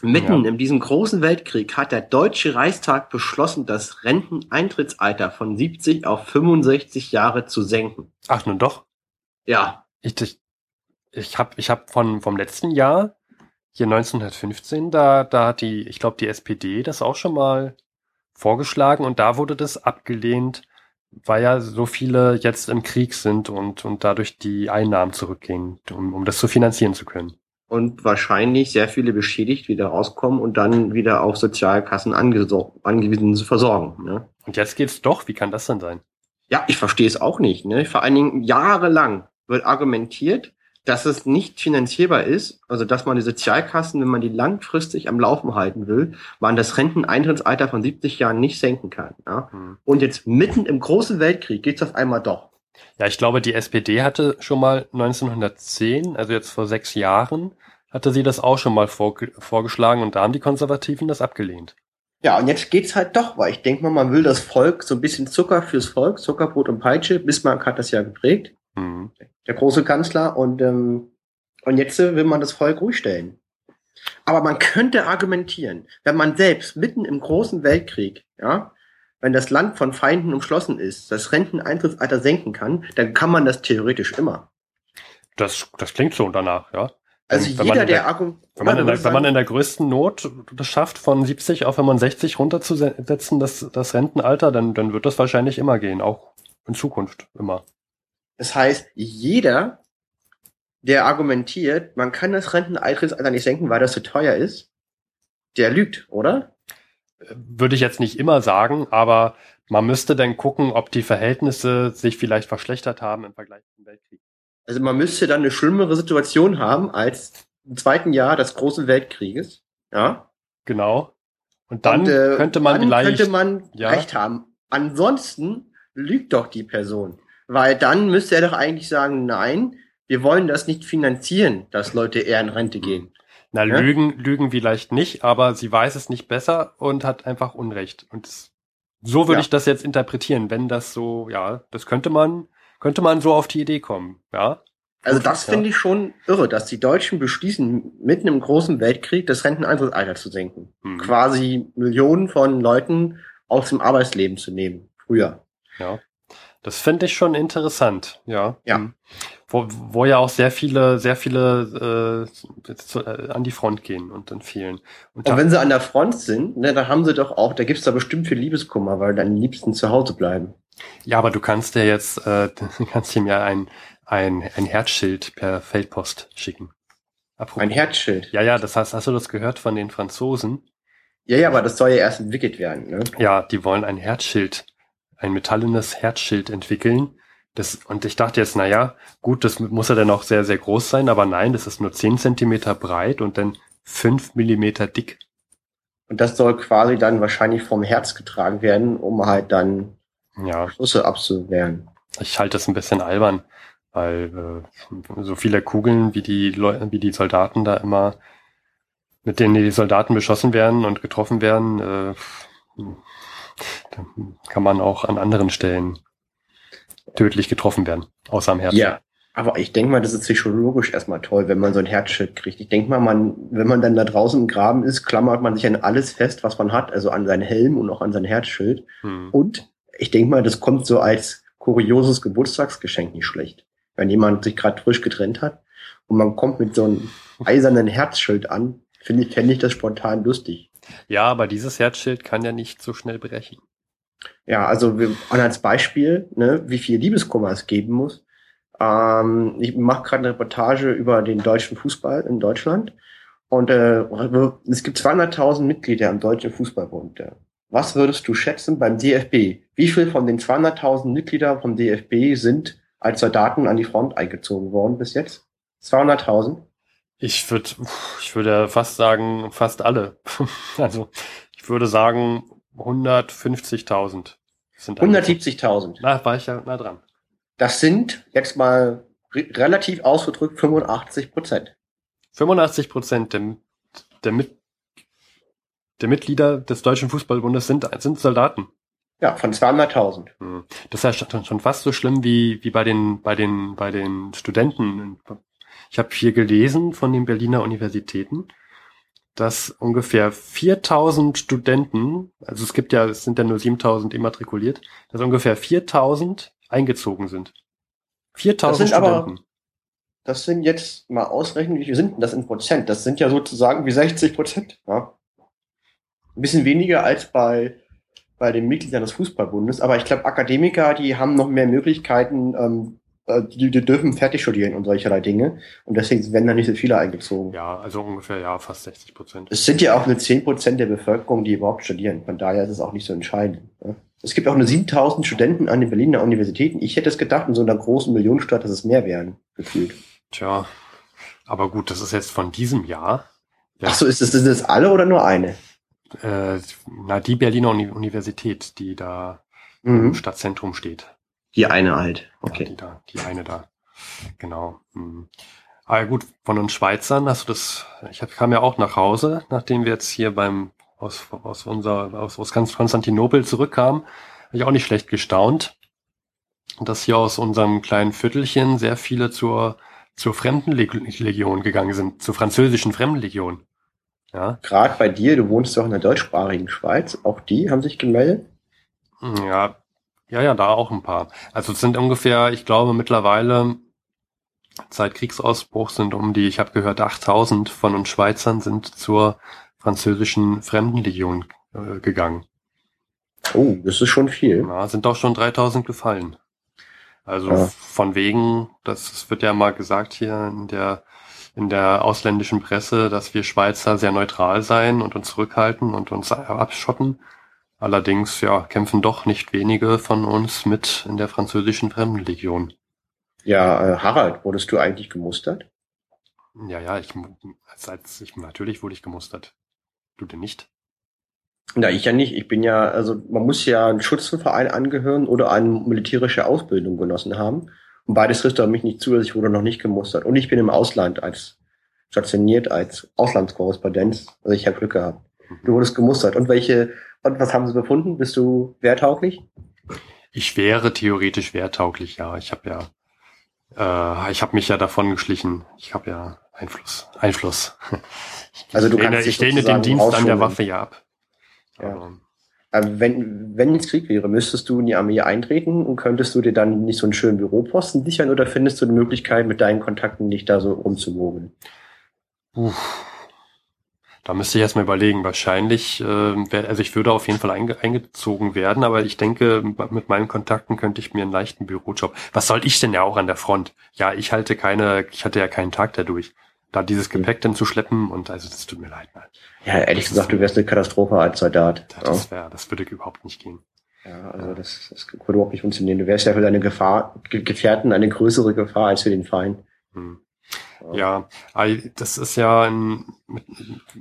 Mitten Ja. in diesem großen Weltkrieg hat der Deutsche Reichstag beschlossen, das Renteneintrittsalter von 70 auf 65 Jahre zu senken. Ach, nun doch. Ja, Ich, ich, ich habe ich hab von, vom letzten Jahr, hier 1915, da, da hat die, ich glaube, die SPD das auch schon mal vorgeschlagen und da wurde das abgelehnt, weil ja so viele jetzt im Krieg sind und, und dadurch die Einnahmen zurückgehen, um, um das zu finanzieren zu können. Und wahrscheinlich sehr viele beschädigt wieder rauskommen und dann wieder auf Sozialkassen angewiesen zu versorgen. Ne? Und jetzt geht's doch, wie kann das denn sein? Ja, ich verstehe es auch nicht. Ne? Vor allen Dingen jahrelang wird argumentiert, dass es nicht finanzierbar ist, also dass man die Sozialkassen, wenn man die langfristig am Laufen halten will, man das Renteneintrittsalter von 70 Jahren nicht senken kann. Ja? Hm. Und jetzt mitten im großen Weltkrieg geht's auf einmal doch. Ja, ich glaube, die SPD hatte schon mal 1910, also jetzt vor sechs Jahren, hatte sie das auch schon mal vorge vorgeschlagen und da haben die Konservativen das abgelehnt. Ja, und jetzt geht's halt doch, weil ich denke mal, man will das Volk so ein bisschen Zucker fürs Volk, Zuckerbrot und Peitsche. Bismarck hat das ja geprägt. Hm. der große Kanzler und ähm, und jetzt äh, will man das Volk ruhig stellen. Aber man könnte argumentieren, wenn man selbst mitten im großen Weltkrieg, ja, wenn das Land von Feinden umschlossen ist, das Renteneintrittsalter senken kann, dann kann man das theoretisch immer. Das, das klingt so danach, ja. Also Wenn- wenn man jeder, in der- der argumentiert, Wenn man, in der, wenn man in der größten Not das schafft, von 70 auf 65 runterzusetzen, das, das Rentenalter, dann, dann wird das wahrscheinlich immer gehen, auch in Zukunft immer. das heißt, jeder, der argumentiert, man kann das Renteneintrittsalter nicht senken, weil das zu teuer ist, der lügt, oder? Würde ich jetzt nicht immer sagen, aber man müsste dann gucken, ob die Verhältnisse sich vielleicht verschlechtert haben im Vergleich zum Weltkrieg. Also man müsste dann eine schlimmere Situation haben als im zweiten Jahr des großen Weltkrieges. Ja. Genau. Und dann Und, äh, könnte man dann vielleicht, könnte man Ja. recht haben. Ansonsten lügt doch die Person. Weil dann müsste er doch eigentlich sagen, nein, wir wollen das nicht finanzieren, dass Leute eher in Rente gehen. Na, Ja? lügen, lügen vielleicht nicht, aber sie weiß es nicht besser und hat einfach Unrecht. Und das, so würde Ja. ich das jetzt interpretieren, wenn das so, ja, das könnte man, könnte man so auf die Idee kommen, ja. Also das finde ich schon irre, dass die Deutschen beschließen, mitten im großen Weltkrieg das Renteneintrittsalter zu senken. Hm. Quasi Millionen von Leuten aus dem Arbeitsleben zu nehmen. Früher. Ja, das finde ich schon interessant, ja. Ja. Mhm. Wo, wo ja auch sehr viele, sehr viele äh, zu, äh, an die Front gehen und dann fehlen. Und, Und wenn sie an der Front sind, ne, da haben sie doch auch, da gibt's da bestimmt viel Liebeskummer, weil deine Liebsten zu Hause bleiben. ja, aber du kannst dir jetzt, äh, du kannst ihm ja ein, ein, ein Herzschild per Feldpost schicken. Apropos. Ein Herzschild. Ja, ja, das heißt, hast du das gehört von den Franzosen? Ja, ja, aber das soll ja erst entwickelt werden. Ne? Ja, die wollen ein Herzschild, ein metallenes Herzschild entwickeln. Das, und ich dachte jetzt, na ja, gut, das muss ja dann auch sehr, sehr groß sein, aber nein, das ist nur 10 Zentimeter breit und dann 5 Millimeter dick. Und das soll quasi dann wahrscheinlich vom Herz getragen werden, um halt dann Ja, Schüsse abzuwehren. ich halte das ein bisschen albern, weil äh, so viele Kugeln, wie die Leu wie die Soldaten da immer, mit denen die Soldaten beschossen werden und getroffen werden, äh, da kann man auch an anderen Stellen tödlich getroffen werden, außer am Herzen. Ja. Aber ich denke mal, das ist psychologisch erstmal toll, wenn man so ein Herzschild kriegt. Ich denke mal, man, wenn man dann da draußen im Graben ist, klammert man sich an alles fest, was man hat, also an seinen Helm und auch an sein Herzschild. Hm. Und ich denke mal, das kommt so als kurioses Geburtstagsgeschenk nicht schlecht. Wenn jemand sich gerade frisch getrennt hat und man kommt mit so einem eisernen Herzschild an, finde ich, fände ich das spontan lustig. Ja, aber dieses Herzschild kann ja nicht so schnell brechen. Ja, also wir, als Beispiel, ne, wie viel Liebeskummer es geben muss. Ähm, ich mache gerade eine Reportage über den deutschen Fußball in Deutschland und äh, es gibt 200.000 Mitglieder im deutschen Fußballbund. Was würdest du schätzen beim DFB? Wie viel von den 200.000 Mitgliedern vom DFB sind als Soldaten an die Front eingezogen worden bis jetzt? 200.000? Ich würde, ich würde fast sagen, fast alle. Also ich würde sagen 150.000 sind eingezogen. 170.000. Na, war ich ja nah dran. Das sind jetzt mal re relativ ausgedrückt 85 Prozent. 85 Prozent der, der, mit, der Mitglieder des Deutschen Fußballbundes sind, sind Soldaten. Ja, von 200.000. Hm. Das ist ja schon, schon fast so schlimm wie, wie bei den, bei den, bei den Studenten. Ich habe hier gelesen von den Berliner Universitäten, dass ungefähr 4000 Studenten, also es gibt ja, es sind ja nur 7000 immatrikuliert, dass ungefähr 4000 eingezogen sind. 4000 Das sind aber- Studenten. Das sind jetzt mal ausrechnen, wie viel sind denn das in Prozent? Das sind ja sozusagen wie 60 Prozent. Ja. Ein bisschen weniger als bei, bei den Mitgliedern des Fußballbundes, aber ich glaube, Akademiker, die haben noch mehr Möglichkeiten, ähm, äh, die, die dürfen fertig studieren und solcherlei Dinge. Und deswegen werden da nicht so viele eingezogen. ja, also ungefähr, ja, fast 60 Prozent. Es sind ja auch nur 10 Prozent der Bevölkerung, die überhaupt studieren. Von daher ist es auch nicht so entscheidend. Ja. Es gibt auch nur 7000 Studenten an den Berliner Universitäten. Ich hätte es gedacht, in so einer großen Millionenstadt, dass es mehr wären, gefühlt. Tja, aber gut, das ist jetzt von diesem Jahr. Ja. Ach so, ist das, sind das alle oder nur eine? Äh, na, die Berliner Uni Universität, die da im Mhm. Stadtzentrum steht. Die eine halt. Ja, Okay. die da, die eine da. Genau. Hm. Aber gut, von uns Schweizern hast du das, ich hab, kam ja auch nach Hause, nachdem wir jetzt hier beim, aus, aus unser, aus, aus ganz Konstantinopel zurückkamen, habe ich auch nicht schlecht gestaunt, dass hier aus unserem kleinen Viertelchen sehr viele zur, zur Fremdenlegion gegangen sind, zur französischen Fremdenlegion. Ja, Gerade bei dir, du wohnst doch in der deutschsprachigen Schweiz. Auch die haben sich gemeldet. Ja, ja, ja, da auch ein paar. Also es sind ungefähr, ich glaube mittlerweile seit Kriegsausbruch sind um die, ich habe gehört, 8000 von uns Schweizern sind zur französischen Fremdenlegion äh, gegangen. Oh, das ist schon viel. Ja, sind doch schon 3000 gefallen. Also Ja. von wegen, das wird ja mal gesagt hier in der in der ausländischen Presse, dass wir Schweizer sehr neutral sein und uns zurückhalten und uns abschotten. Allerdings ja kämpfen doch nicht wenige von uns mit in der französischen Fremdenlegion. Ja, äh, Harald, wurdest du eigentlich gemustert? Ja, ja, ich als, als ich natürlich wurde ich gemustert. Du denn nicht? Na, ich ja nicht. Ich bin ja, also man muss ja einen Schützenverein angehören oder eine militärische Ausbildung genossen haben. Und beides trifft auf mich nicht zu, also ich wurde noch nicht gemustert. Und ich bin im Ausland als stationiert als Auslandskorrespondenz. Also ich habe Glück gehabt. Du wurdest gemustert. Und welche, und was haben sie befunden? Bist du wehrtauglich? Ich wäre theoretisch wehrtauglich, ja. Ich habe ja, äh, ich habe mich ja davon geschlichen. Ich habe ja Einfluss, Einfluss. Also du ich kannst lehne, ich lehne den Dienst an der. Waffe ja ab. Ja. Aber, Ähm, wenn, wenn es Krieg wäre, müsstest du in die Armee eintreten und könntest du dir dann nicht so einen schönen Büroposten sichern oder findest du die Möglichkeit, mit deinen Kontakten dich da so rumzumogeln? uff, da müsste ich erst mal überlegen. Wahrscheinlich, äh, wär, also ich würde auf jeden Fall einge eingezogen werden, aber ich denke, mit meinen Kontakten könnte ich mir einen leichten Bürojob. Was soll ich denn ja auch an der Front? Ja, ich halte keine, ich hatte ja keinen Tag dadurch. Da dieses Gepäck dann zu schleppen und also das tut mir leid. Nein. Ja, ehrlich gesagt, du wärst eine Katastrophe als Soldat. Ja, Das wäre, das würde überhaupt nicht gehen. ja also das, das würde überhaupt nicht funktionieren. Du wärst ja für deine Gefahr, Ge- Gefährten eine größere Gefahr als für den Feind. Hm. Ja, das ist ja ein,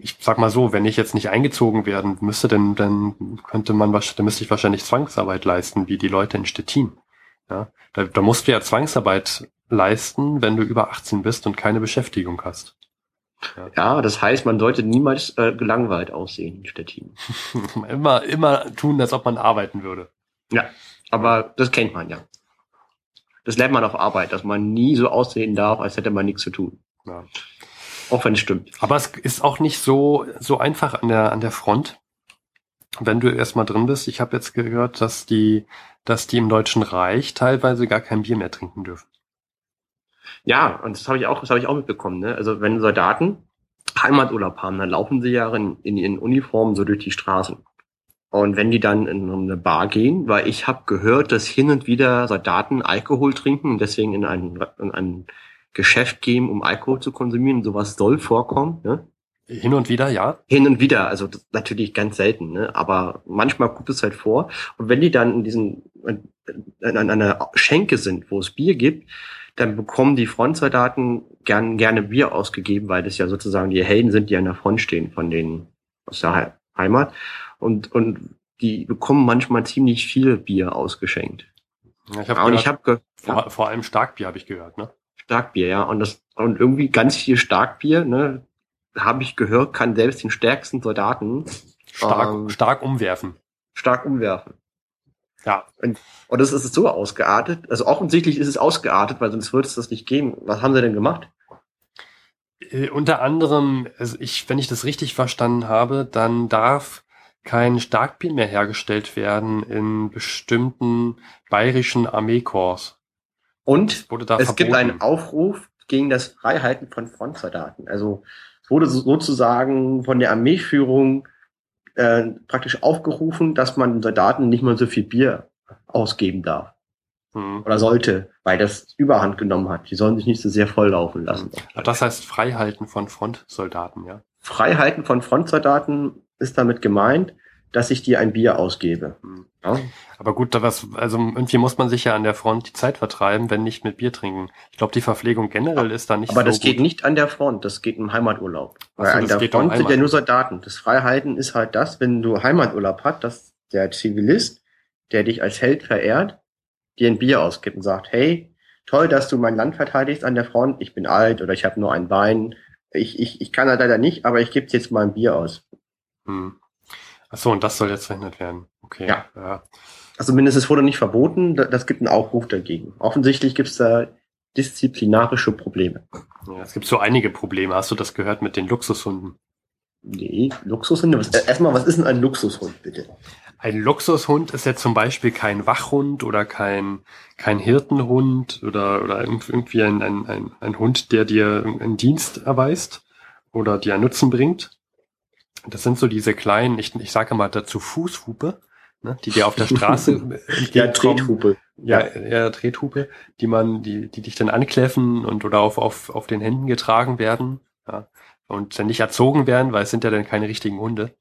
ich sag mal so, wenn ich jetzt nicht eingezogen werden müsste, dann, dann könnte man, dann müsste ich wahrscheinlich Zwangsarbeit leisten, wie die Leute in Stettin. Ja, da, da musst du ja Zwangsarbeit leisten, wenn du über 18 bist und keine Beschäftigung hast. Ja, das heißt, man sollte niemals äh, gelangweilt aussehen in Stettin. immer, immer tun, als ob man arbeiten würde. Aber das kennt man ja. Das lernt man auf Arbeit, dass man nie so aussehen darf, als hätte man nichts zu tun. Ja. Auch wenn es stimmt. Aber es ist auch nicht so, so einfach an der, an der Front. Wenn du erstmal drin bist, ich habe jetzt gehört, dass die, dass die im Deutschen Reich teilweise gar kein Bier mehr trinken dürfen. Ja, und das habe ich auch, das habe ich auch mitbekommen. Ne? Also wenn Soldaten Heimaturlaub haben, dann laufen sie ja in, in ihren Uniformen so durch die Straßen. Und wenn die dann in eine Bar gehen, weil ich habe gehört, dass hin und wieder Soldaten Alkohol trinken und deswegen in ein, in ein Geschäft gehen, um Alkohol zu konsumieren. Sowas soll vorkommen. Ne? Hin und wieder, ja. Hin und wieder, also das, natürlich ganz selten, ne? aber manchmal kommt es halt vor. Und wenn die dann in diesen in, in einer Schenke sind, wo es Bier gibt, dann bekommen die Frontsoldaten gern, gerne Bier ausgegeben, weil das ja sozusagen die Helden sind, die an der Front stehen von denen aus der He- Heimat. Und, und die bekommen manchmal ziemlich viel Bier ausgeschenkt. Ja, Ich hab und ich habe ge vor, vor allem Starkbier habe ich gehört, ne? Starkbier, ja. Und das und irgendwie ganz viel Starkbier, ne, habe ich gehört, kann selbst den stärksten Soldaten Stark, Ähm, stark umwerfen. stark umwerfen. Ja. Und, und das ist so ausgeartet. Also offensichtlich ist es ausgeartet, weil sonst würde es das nicht geben. Was haben sie denn gemacht? Äh, unter anderem, also ich, wenn ich das richtig verstanden habe, dann darf kein Starkbier mehr hergestellt werden in bestimmten bayerischen Armeekorps. Und es verboten. gibt einen Aufruf gegen das Freihalten von Frontsoldaten. Also es wurde so- sozusagen von der Armeeführung äh, praktisch aufgerufen, dass man Soldaten nicht mehr so viel Bier ausgeben darf Hm. oder sollte, weil das Überhand genommen hat. Die sollen sich nicht so sehr volllaufen lassen. Ah, Das heißt Freihalten von Frontsoldaten, ja. Freihalten von Frontsoldaten ist damit gemeint, dass ich dir ein Bier ausgebe. Hm. Ja? Aber gut, da was, also irgendwie muss man sich ja an der Front die Zeit vertreiben, wenn nicht mit Bier trinken. Ich glaube, die Verpflegung generell ist da nicht Aber so das geht gut. nicht an der Front, das geht im Heimaturlaub. Weil so, an das der Front sind ja nur Soldaten. Das Freihalten ist halt das, wenn du Heimaturlaub hast, dass der Zivilist, der dich als Held verehrt, dir ein Bier ausgibt und sagt, hey, toll, dass du mein Land verteidigst an der Front, ich bin alt oder ich habe nur ein Bein. Ich, ich, ich kann das leider nicht, aber ich gebe jetzt mal ein Bier aus. Hm. Ach so, und das soll jetzt verhindert werden. Okay. Ja. ja. Also zumindest es wurde nicht verboten, da- das gibt einen Aufruf dagegen. Offensichtlich gibt es da disziplinarische Probleme. Ja, es gibt so einige Probleme. Hast du das gehört mit den Luxushunden? Nee, Luxushunde. Was, äh, erstmal, was ist denn ein Luxushund, bitte? Ein Luxushund ist jetzt zum Beispiel kein Wachhund oder kein, kein Hirtenhund oder, oder irgend- irgendwie ein, ein, ein, ein Hund, der dir einen Dienst erweist oder dir einen Nutzen bringt. Das sind so diese kleinen, ich, ich sage mal dazu Fußhupe, ne, die dir auf der Straße Ja. Trethupe. Ja, ja, Trethupe, die man, die, die dich dann ankläffen und oder auf, auf, auf den Händen getragen werden, ja, und dann nicht erzogen werden, weil es sind ja dann keine richtigen Hunde.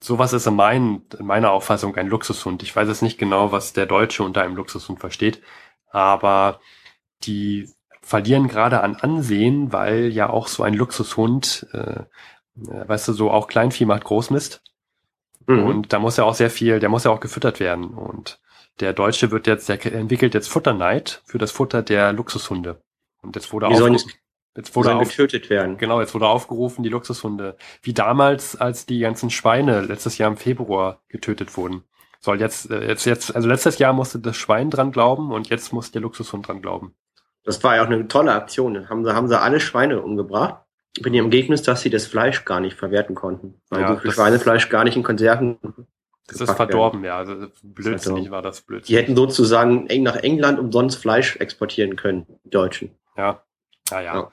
Sowas ist in, mein, in meiner Auffassung ein Luxushund. Ich weiß jetzt nicht genau, was der Deutsche unter einem Luxushund versteht, aber die verlieren gerade an Ansehen, weil ja auch so ein Luxushund, äh, weißt du, so auch Kleinvieh macht Großmist. Mhm. Und da muss ja auch sehr viel, der muss ja auch gefüttert werden. Und der Deutsche wird jetzt, der entwickelt jetzt Futterneid für das Futter der Luxushunde. Und jetzt wurde, aufgerufen, jetzt wurde auf, getötet werden. genau, jetzt wurde aufgerufen, die Luxushunde, wie damals, als die ganzen Schweine letztes Jahr im Februar getötet wurden. Soll jetzt, äh, jetzt, jetzt, also letztes Jahr musste das Schwein dran glauben und jetzt muss der Luxushund dran glauben. Das war ja auch eine tolle Aktion. Dann haben sie, haben sie alle Schweine umgebracht. Mit dem Ergebnis, dass sie das Fleisch gar nicht verwerten konnten. Weil Ja, so viel Schweinefleisch gar nicht in Konserven. Das ist verdorben, ja. Also blödsinnig verdorben. war das Die blödsinnig. hätten sozusagen eng nach England umsonst Fleisch exportieren können, die Deutschen. Ja. Ja, ja. Ja.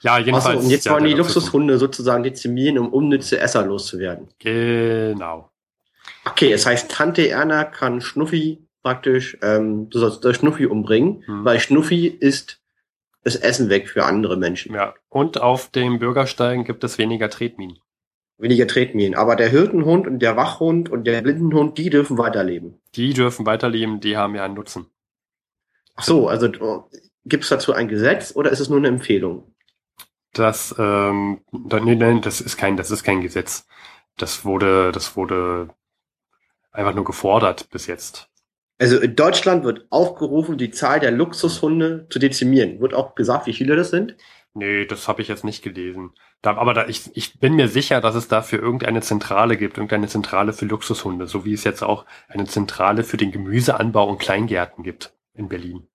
Ja, jedenfalls. Achso, und jetzt ja, wollen die Luxushunde sozusagen dezimieren, um unnütze Esser loszuwerden. Genau. Okay, es heißt, Tante Erna kann Schnuffi praktisch, ähm, du sollst Schnuffi umbringen, Hm. weil Schnuffi ist das Essen weg für andere Menschen. Ja. Und auf dem Bürgersteigen gibt es weniger Tretminen. Weniger Tretminen. Aber der Hirtenhund und der Wachhund und der Blindenhund, die dürfen weiterleben. Die dürfen weiterleben, die haben ja einen Nutzen. Ach so, also gibt es dazu ein Gesetz oder ist es nur eine Empfehlung? Das, ähm, nee, nee, das ist kein, das ist kein Gesetz. Das wurde, das wurde einfach nur gefordert bis jetzt. Also in Deutschland wird aufgerufen, die Zahl der Luxushunde zu dezimieren. Wird auch gesagt, wie viele das sind? Nee, das habe ich jetzt nicht gelesen. Da, aber da, ich, ich bin mir sicher, dass es dafür irgendeine Zentrale gibt, irgendeine Zentrale für Luxushunde, so wie es jetzt auch eine Zentrale für den Gemüseanbau und Kleingärten gibt in Berlin.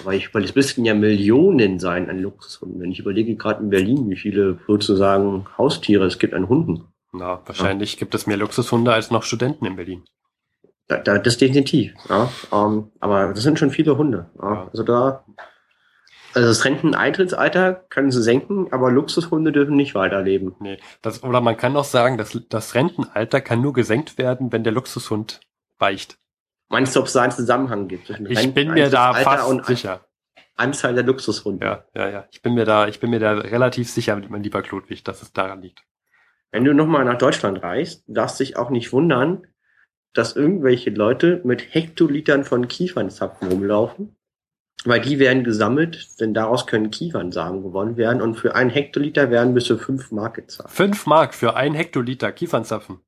Aber ich, weil es müssten ja Millionen sein an Luxushunden. Wenn ich überlege gerade in Berlin, wie viele sozusagen Haustiere es gibt an Hunden. Na, wahrscheinlich gibt es mehr Luxushunde als noch Studenten in Berlin. Da, da, das definitiv. Ja, ähm, aber das sind schon viele Hunde. Ja. Also da, also das Renteneintrittsalter können sie senken, aber Luxushunde dürfen nicht weiterleben. Nee, das, oder man kann auch sagen, dass das Rentenalter kann nur gesenkt werden, wenn der Luxushund weicht. Meinst du, ob es da einen Zusammenhang gibt Ich bin mir da fast und sicher. Anzahl der Luxushunde? Ja, ja, ja. Ich bin mir da, ich bin mir da relativ sicher, mein lieber Klodwig, dass es daran liegt. Wenn du nochmal nach Deutschland reist, darfst dich auch nicht wundern, dass irgendwelche Leute mit Hektolitern von Kiefernzapfen rumlaufen, weil die werden gesammelt, denn daraus können Kiefernsamen gewonnen werden und für einen Hektoliter werden bis zu fünf Mark gezahlt. Fünf Mark für ein Hektoliter Kiefernzapfen.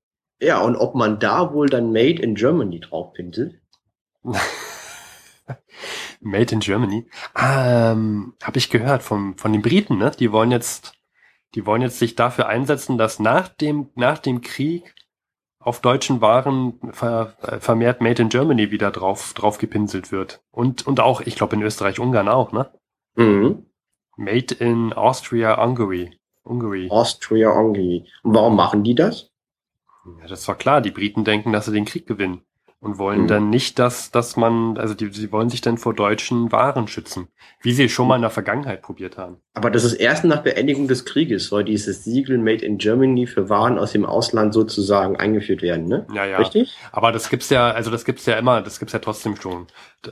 Ja, und ob man da wohl dann Made in Germany drauf pinselt? Made in Germany. Ah, ähm, habe ich gehört von, von den Briten, ne? Die wollen jetzt, die wollen jetzt sich dafür einsetzen, dass nach dem, nach dem Krieg auf deutschen Waren ver, äh, vermehrt Made in Germany wieder drauf, drauf gepinselt wird. Und, und auch, ich glaube, in Österreich-Ungarn auch, ne? Mhm. Made in Austria, Hungary. Hungary. Austria Hungary. Und warum machen die das? Ja, das war klar. Die Briten denken, dass sie den Krieg gewinnen. Und wollen Mhm. dann nicht, dass, dass man, also die, sie wollen sich dann vor deutschen Waren schützen. Wie sie schon mal in der Vergangenheit probiert haben. Aber das ist erst nach Beendigung des Krieges soll dieses Siegel Made in Germany für Waren aus dem Ausland sozusagen eingeführt werden, ne? Ja, ja. Richtig? Aber das gibt's ja, also das gibt's ja immer, das gibt's ja trotzdem schon.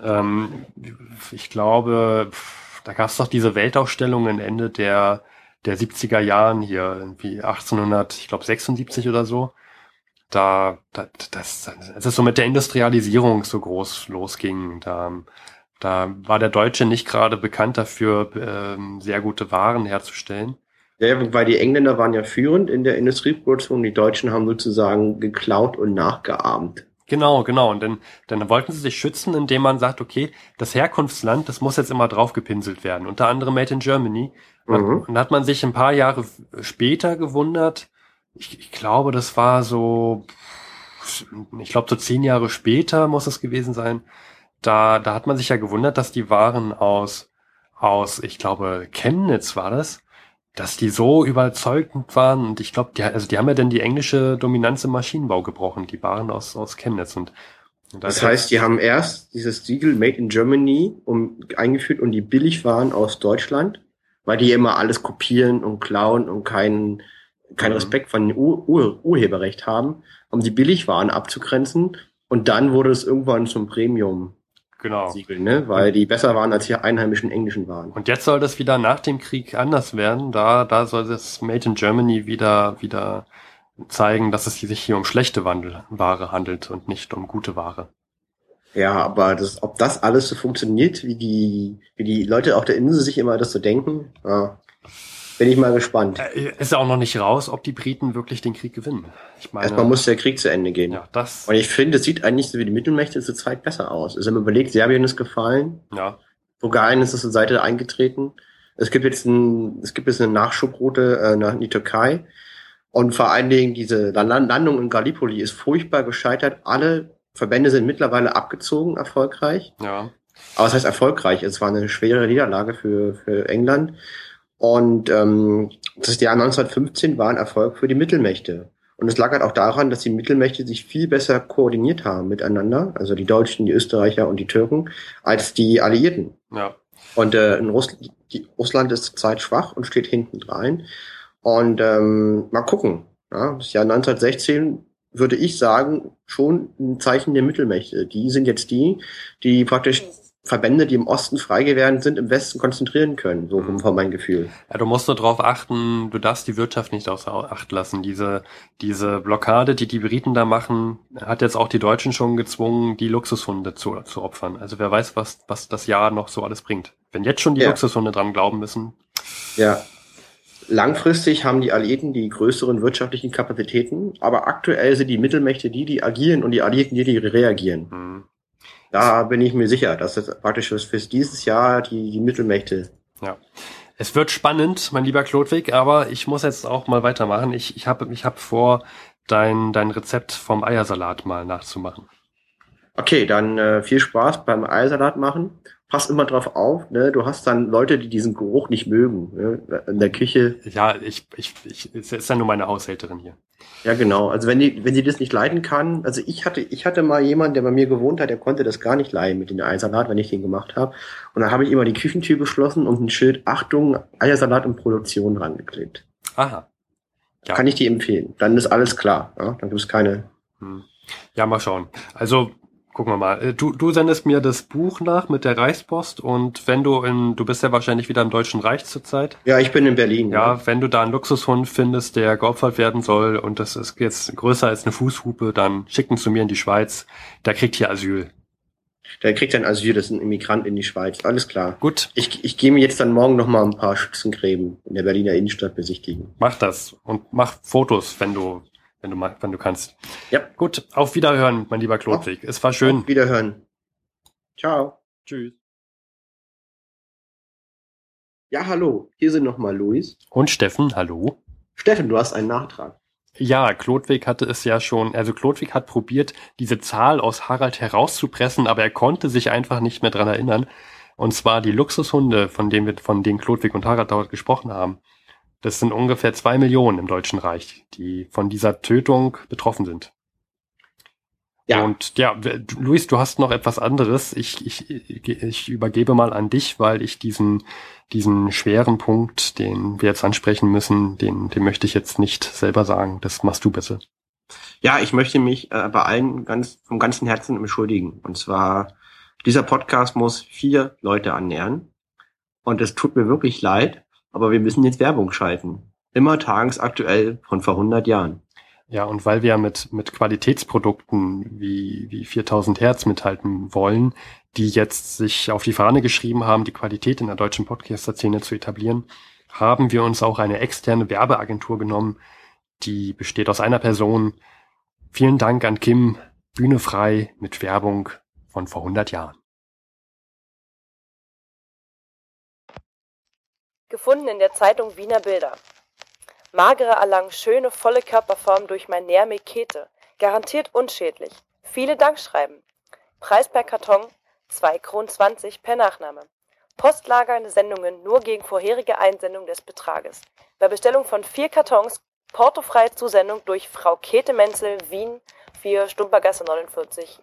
Ähm, ich glaube, da gab's doch diese Weltausstellungen Ende der der 70er Jahren hier, irgendwie 1800, ich glaube 76 oder so. Da, da das, als es so mit der Industrialisierung so groß losging, da, da war der Deutsche nicht gerade bekannt dafür, ähm, sehr gute Waren herzustellen. Ja, weil die Engländer waren ja führend in der Industrieproduktion, die Deutschen haben sozusagen geklaut und nachgeahmt. Genau, genau. Und dann, dann wollten sie sich schützen, indem man sagt, okay, das Herkunftsland, das muss jetzt immer draufgepinselt werden. Unter anderem Made in Germany. Und, Mhm. und da hat man sich ein paar Jahre später gewundert. Ich, ich glaube, das war so, ich glaube, so zehn Jahre später muss es gewesen sein. Da, da hat man sich ja gewundert, dass die Waren aus, aus, ich glaube, Chemnitz war das, dass die so überzeugend waren. Und ich glaube, die, also die haben ja dann die englische Dominanz im Maschinenbau gebrochen, die Waren aus, aus Chemnitz. Und, und Das heißt, die haben erst dieses Siegel Made in Germany um, eingeführt und die Billigwaren aus Deutschland, weil die immer alles kopieren und klauen und keinen keinen Mhm. Respekt von Ur Ur Urheberrecht haben, um die Billigwaren abzugrenzen. Und dann wurde es irgendwann zum Premium-Siegel, genau. ne? weil die besser waren als die einheimischen englischen Waren. Und jetzt soll das wieder nach dem Krieg anders werden. Da, da soll das Made in Germany wieder, wieder zeigen, dass es sich hier um schlechte Wandel, Ware handelt und nicht um gute Ware. Ja, aber das, ob das alles so funktioniert, wie die, wie die Leute auf der Insel sich immer das so denken, ja, bin ich mal gespannt. Äh, Ist ja auch noch nicht raus, ob die Briten wirklich den Krieg gewinnen. Ich meine, Erstmal muss der Krieg zu Ende gehen. ja, das, Und ich finde, es sieht eigentlich so wie die Mittelmächte zur Zeit besser aus. Also wenn man überlegt, Serbien ist gefallen, ja, Bulgarien ist zur Seite eingetreten. Es gibt jetzt ein, es gibt jetzt eine Nachschubroute äh, nach in die Türkei. Und vor allen Dingen diese Lan- Landung in Gallipoli ist furchtbar gescheitert. Alle Verbände sind mittlerweile abgezogen, erfolgreich. ja, Aber es heißt erfolgreich. Es war eine schwere Niederlage für, für England. Und ähm, das Jahr 1915 war ein Erfolg für die Mittelmächte. Und es lag halt auch daran, dass die Mittelmächte sich viel besser koordiniert haben miteinander, also die Deutschen, die Österreicher und die Türken, als die Alliierten. ja. Und äh, in Russ die, Russland ist zurzeit schwach und steht hinten rein. Und ähm, mal gucken. Ja, das Jahr 1916 würde ich sagen, schon ein Zeichen der Mittelmächte. Die sind jetzt die, die praktisch Verbände, die im Osten frei geworden sind, im Westen konzentrieren können, so von meinem Gefühl. Ja, du musst nur darauf achten, du darfst die Wirtschaft nicht außer Acht lassen. Diese, diese Blockade, die die Briten da machen, hat jetzt auch die Deutschen schon gezwungen, die Luxushunde zu, zu opfern. Also wer weiß, was, was das Jahr noch so alles bringt. Wenn jetzt schon die Ja. Luxushunde dran glauben müssen, Ja. Langfristig haben die Alliierten die größeren wirtschaftlichen Kapazitäten, aber aktuell sind die Mittelmächte die, die agieren und die Alliierten die, die reagieren. hm, Da bin ich mir sicher, dass das praktisch für dieses Jahr die, die Mittelmächte Es wird spannend, mein lieber Klodwig, aber ich muss jetzt auch mal weitermachen. Ich, ich habe ich hab vor, dein, dein Rezept vom Eiersalat mal nachzumachen. Okay, dann äh, viel Spaß beim Eiersalat machen. Pass immer drauf auf, ne? Du hast dann Leute, die diesen Geruch nicht mögen, ne? in der Küche. Ja, ich, ich, ich, ist ja nur meine Haushälterin hier. Ja, genau. Also wenn die, wenn sie das nicht leiden kann, also ich hatte, ich hatte mal jemanden, der bei mir gewohnt hat, der konnte das gar nicht leiden mit dem Eiersalat, wenn ich den gemacht habe. Und dann habe ich immer die Küchentür geschlossen und ein Schild Achtung, Eiersalat in Produktion rangeklebt. Aha. Ja. Kann ich dir empfehlen. Dann ist alles klar. Ja? Dann gibt es keine. Hm. Ja, mal schauen. Also, gucken wir mal. Äh, Du, du sendest mir das Buch nach mit der Reichspost und wenn du in, du bist ja wahrscheinlich wieder im Deutschen Reich zurzeit. Ja, ich bin in Berlin. Ja, wenn du da einen Luxushund findest, der geopfert werden soll und das ist jetzt größer als eine Fußhupe, dann schick ihn zu mir in die Schweiz. Der kriegt hier Asyl. Der kriegt dann Asyl, das ist ein Immigrant in die Schweiz. Alles klar. Gut, Ich, ich gehe mir jetzt dann morgen noch mal ein paar Schützengräben in der Berliner Innenstadt besichtigen. mach das und mach Fotos, wenn du, wenn du mal, wenn du kannst. Ja. Gut, auf Wiederhören, mein lieber Klodwig. Es war schön. Auf Wiederhören. Ciao. Tschüss. Ja, hallo. Hier sind noch mal Luis. Und Steffen, hallo. Steffen, du hast einen Nachtrag. Ja, Klodwig hatte es ja schon, also Klodwig hat probiert, diese Zahl aus Harald herauszupressen, aber er konnte sich einfach nicht mehr dran erinnern. Und zwar die Luxushunde, von denen wir, von denen Klodwig und Harald dort gesprochen haben. Das sind ungefähr zwei Millionen im Deutschen Reich, die von dieser Tötung betroffen sind. Ja. Und ja, Luis, du hast noch etwas anderes. Ich, ich, ich übergebe mal an dich, weil ich diesen, diesen schweren Punkt, den wir jetzt ansprechen müssen, den, den möchte ich jetzt nicht selber sagen. Das machst du bitte. Ja, ich möchte mich äh, bei allen ganz vom ganzen Herzen entschuldigen. Und zwar, dieser Podcast muss vier Leute annähern. Und es tut mir wirklich leid, aber wir müssen jetzt Werbung schalten. Immer tagesaktuell von vor 100 Jahren. Ja, und weil wir mit, mit Qualitätsprodukten wie, wie 4000 Hertz mithalten wollen, die jetzt sich auf die Fahne geschrieben haben, die Qualität in der deutschen Podcaster-Szene zu etablieren, haben wir uns auch eine externe Werbeagentur genommen, die besteht aus einer Person. Vielen Dank an Kim, Bühne frei mit Werbung von vor 100 Jahren. Gefunden in der Zeitung Wiener Bilder. Magere erlangen schöne, volle Körperform durch mein Nährmilch-Kete. Garantiert unschädlich. Viele Dankschreiben. Preis per Karton 2,20 Kronen per Nachname. Postlagernde Sendungen nur gegen vorherige Einsendung des Betrages. Bei Bestellung von vier Kartons portofreie Zusendung durch Frau Käthe Menzel, Wien, 4 Stumpergasse 49.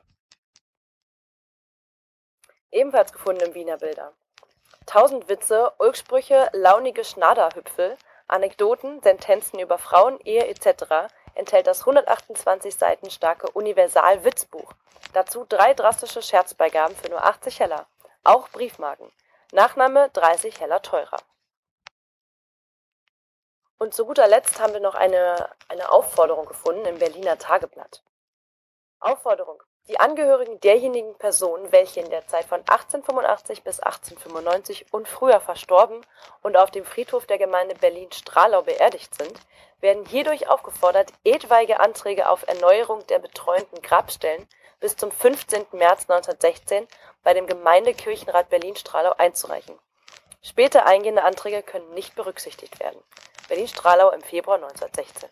Ebenfalls gefunden im Wiener Bilder. Tausend Witze, Ulksprüche, launige Schnaderhüpfel, Anekdoten, Sentenzen über Frauen, Ehe etc. enthält das 128 Seiten starke Universal-Witzbuch. Dazu drei drastische Scherzbeigaben für nur 80 Heller. Auch Briefmarken. Nachname 30 Heller teurer. Und zu guter Letzt haben wir noch eine, eine Aufforderung gefunden im Berliner Tageblatt. Aufforderung. Die Angehörigen derjenigen Personen, welche in der Zeit von 1885 bis 1895 und früher verstorben und auf dem Friedhof der Gemeinde Berlin-Stralau beerdigt sind, werden hierdurch aufgefordert, etwaige Anträge auf Erneuerung der betreuenden Grabstellen bis zum 15. März 1916 bei dem Gemeindekirchenrat Berlin-Stralau einzureichen. Später eingehende Anträge können nicht berücksichtigt werden. Berlin-Stralau im Februar 1916.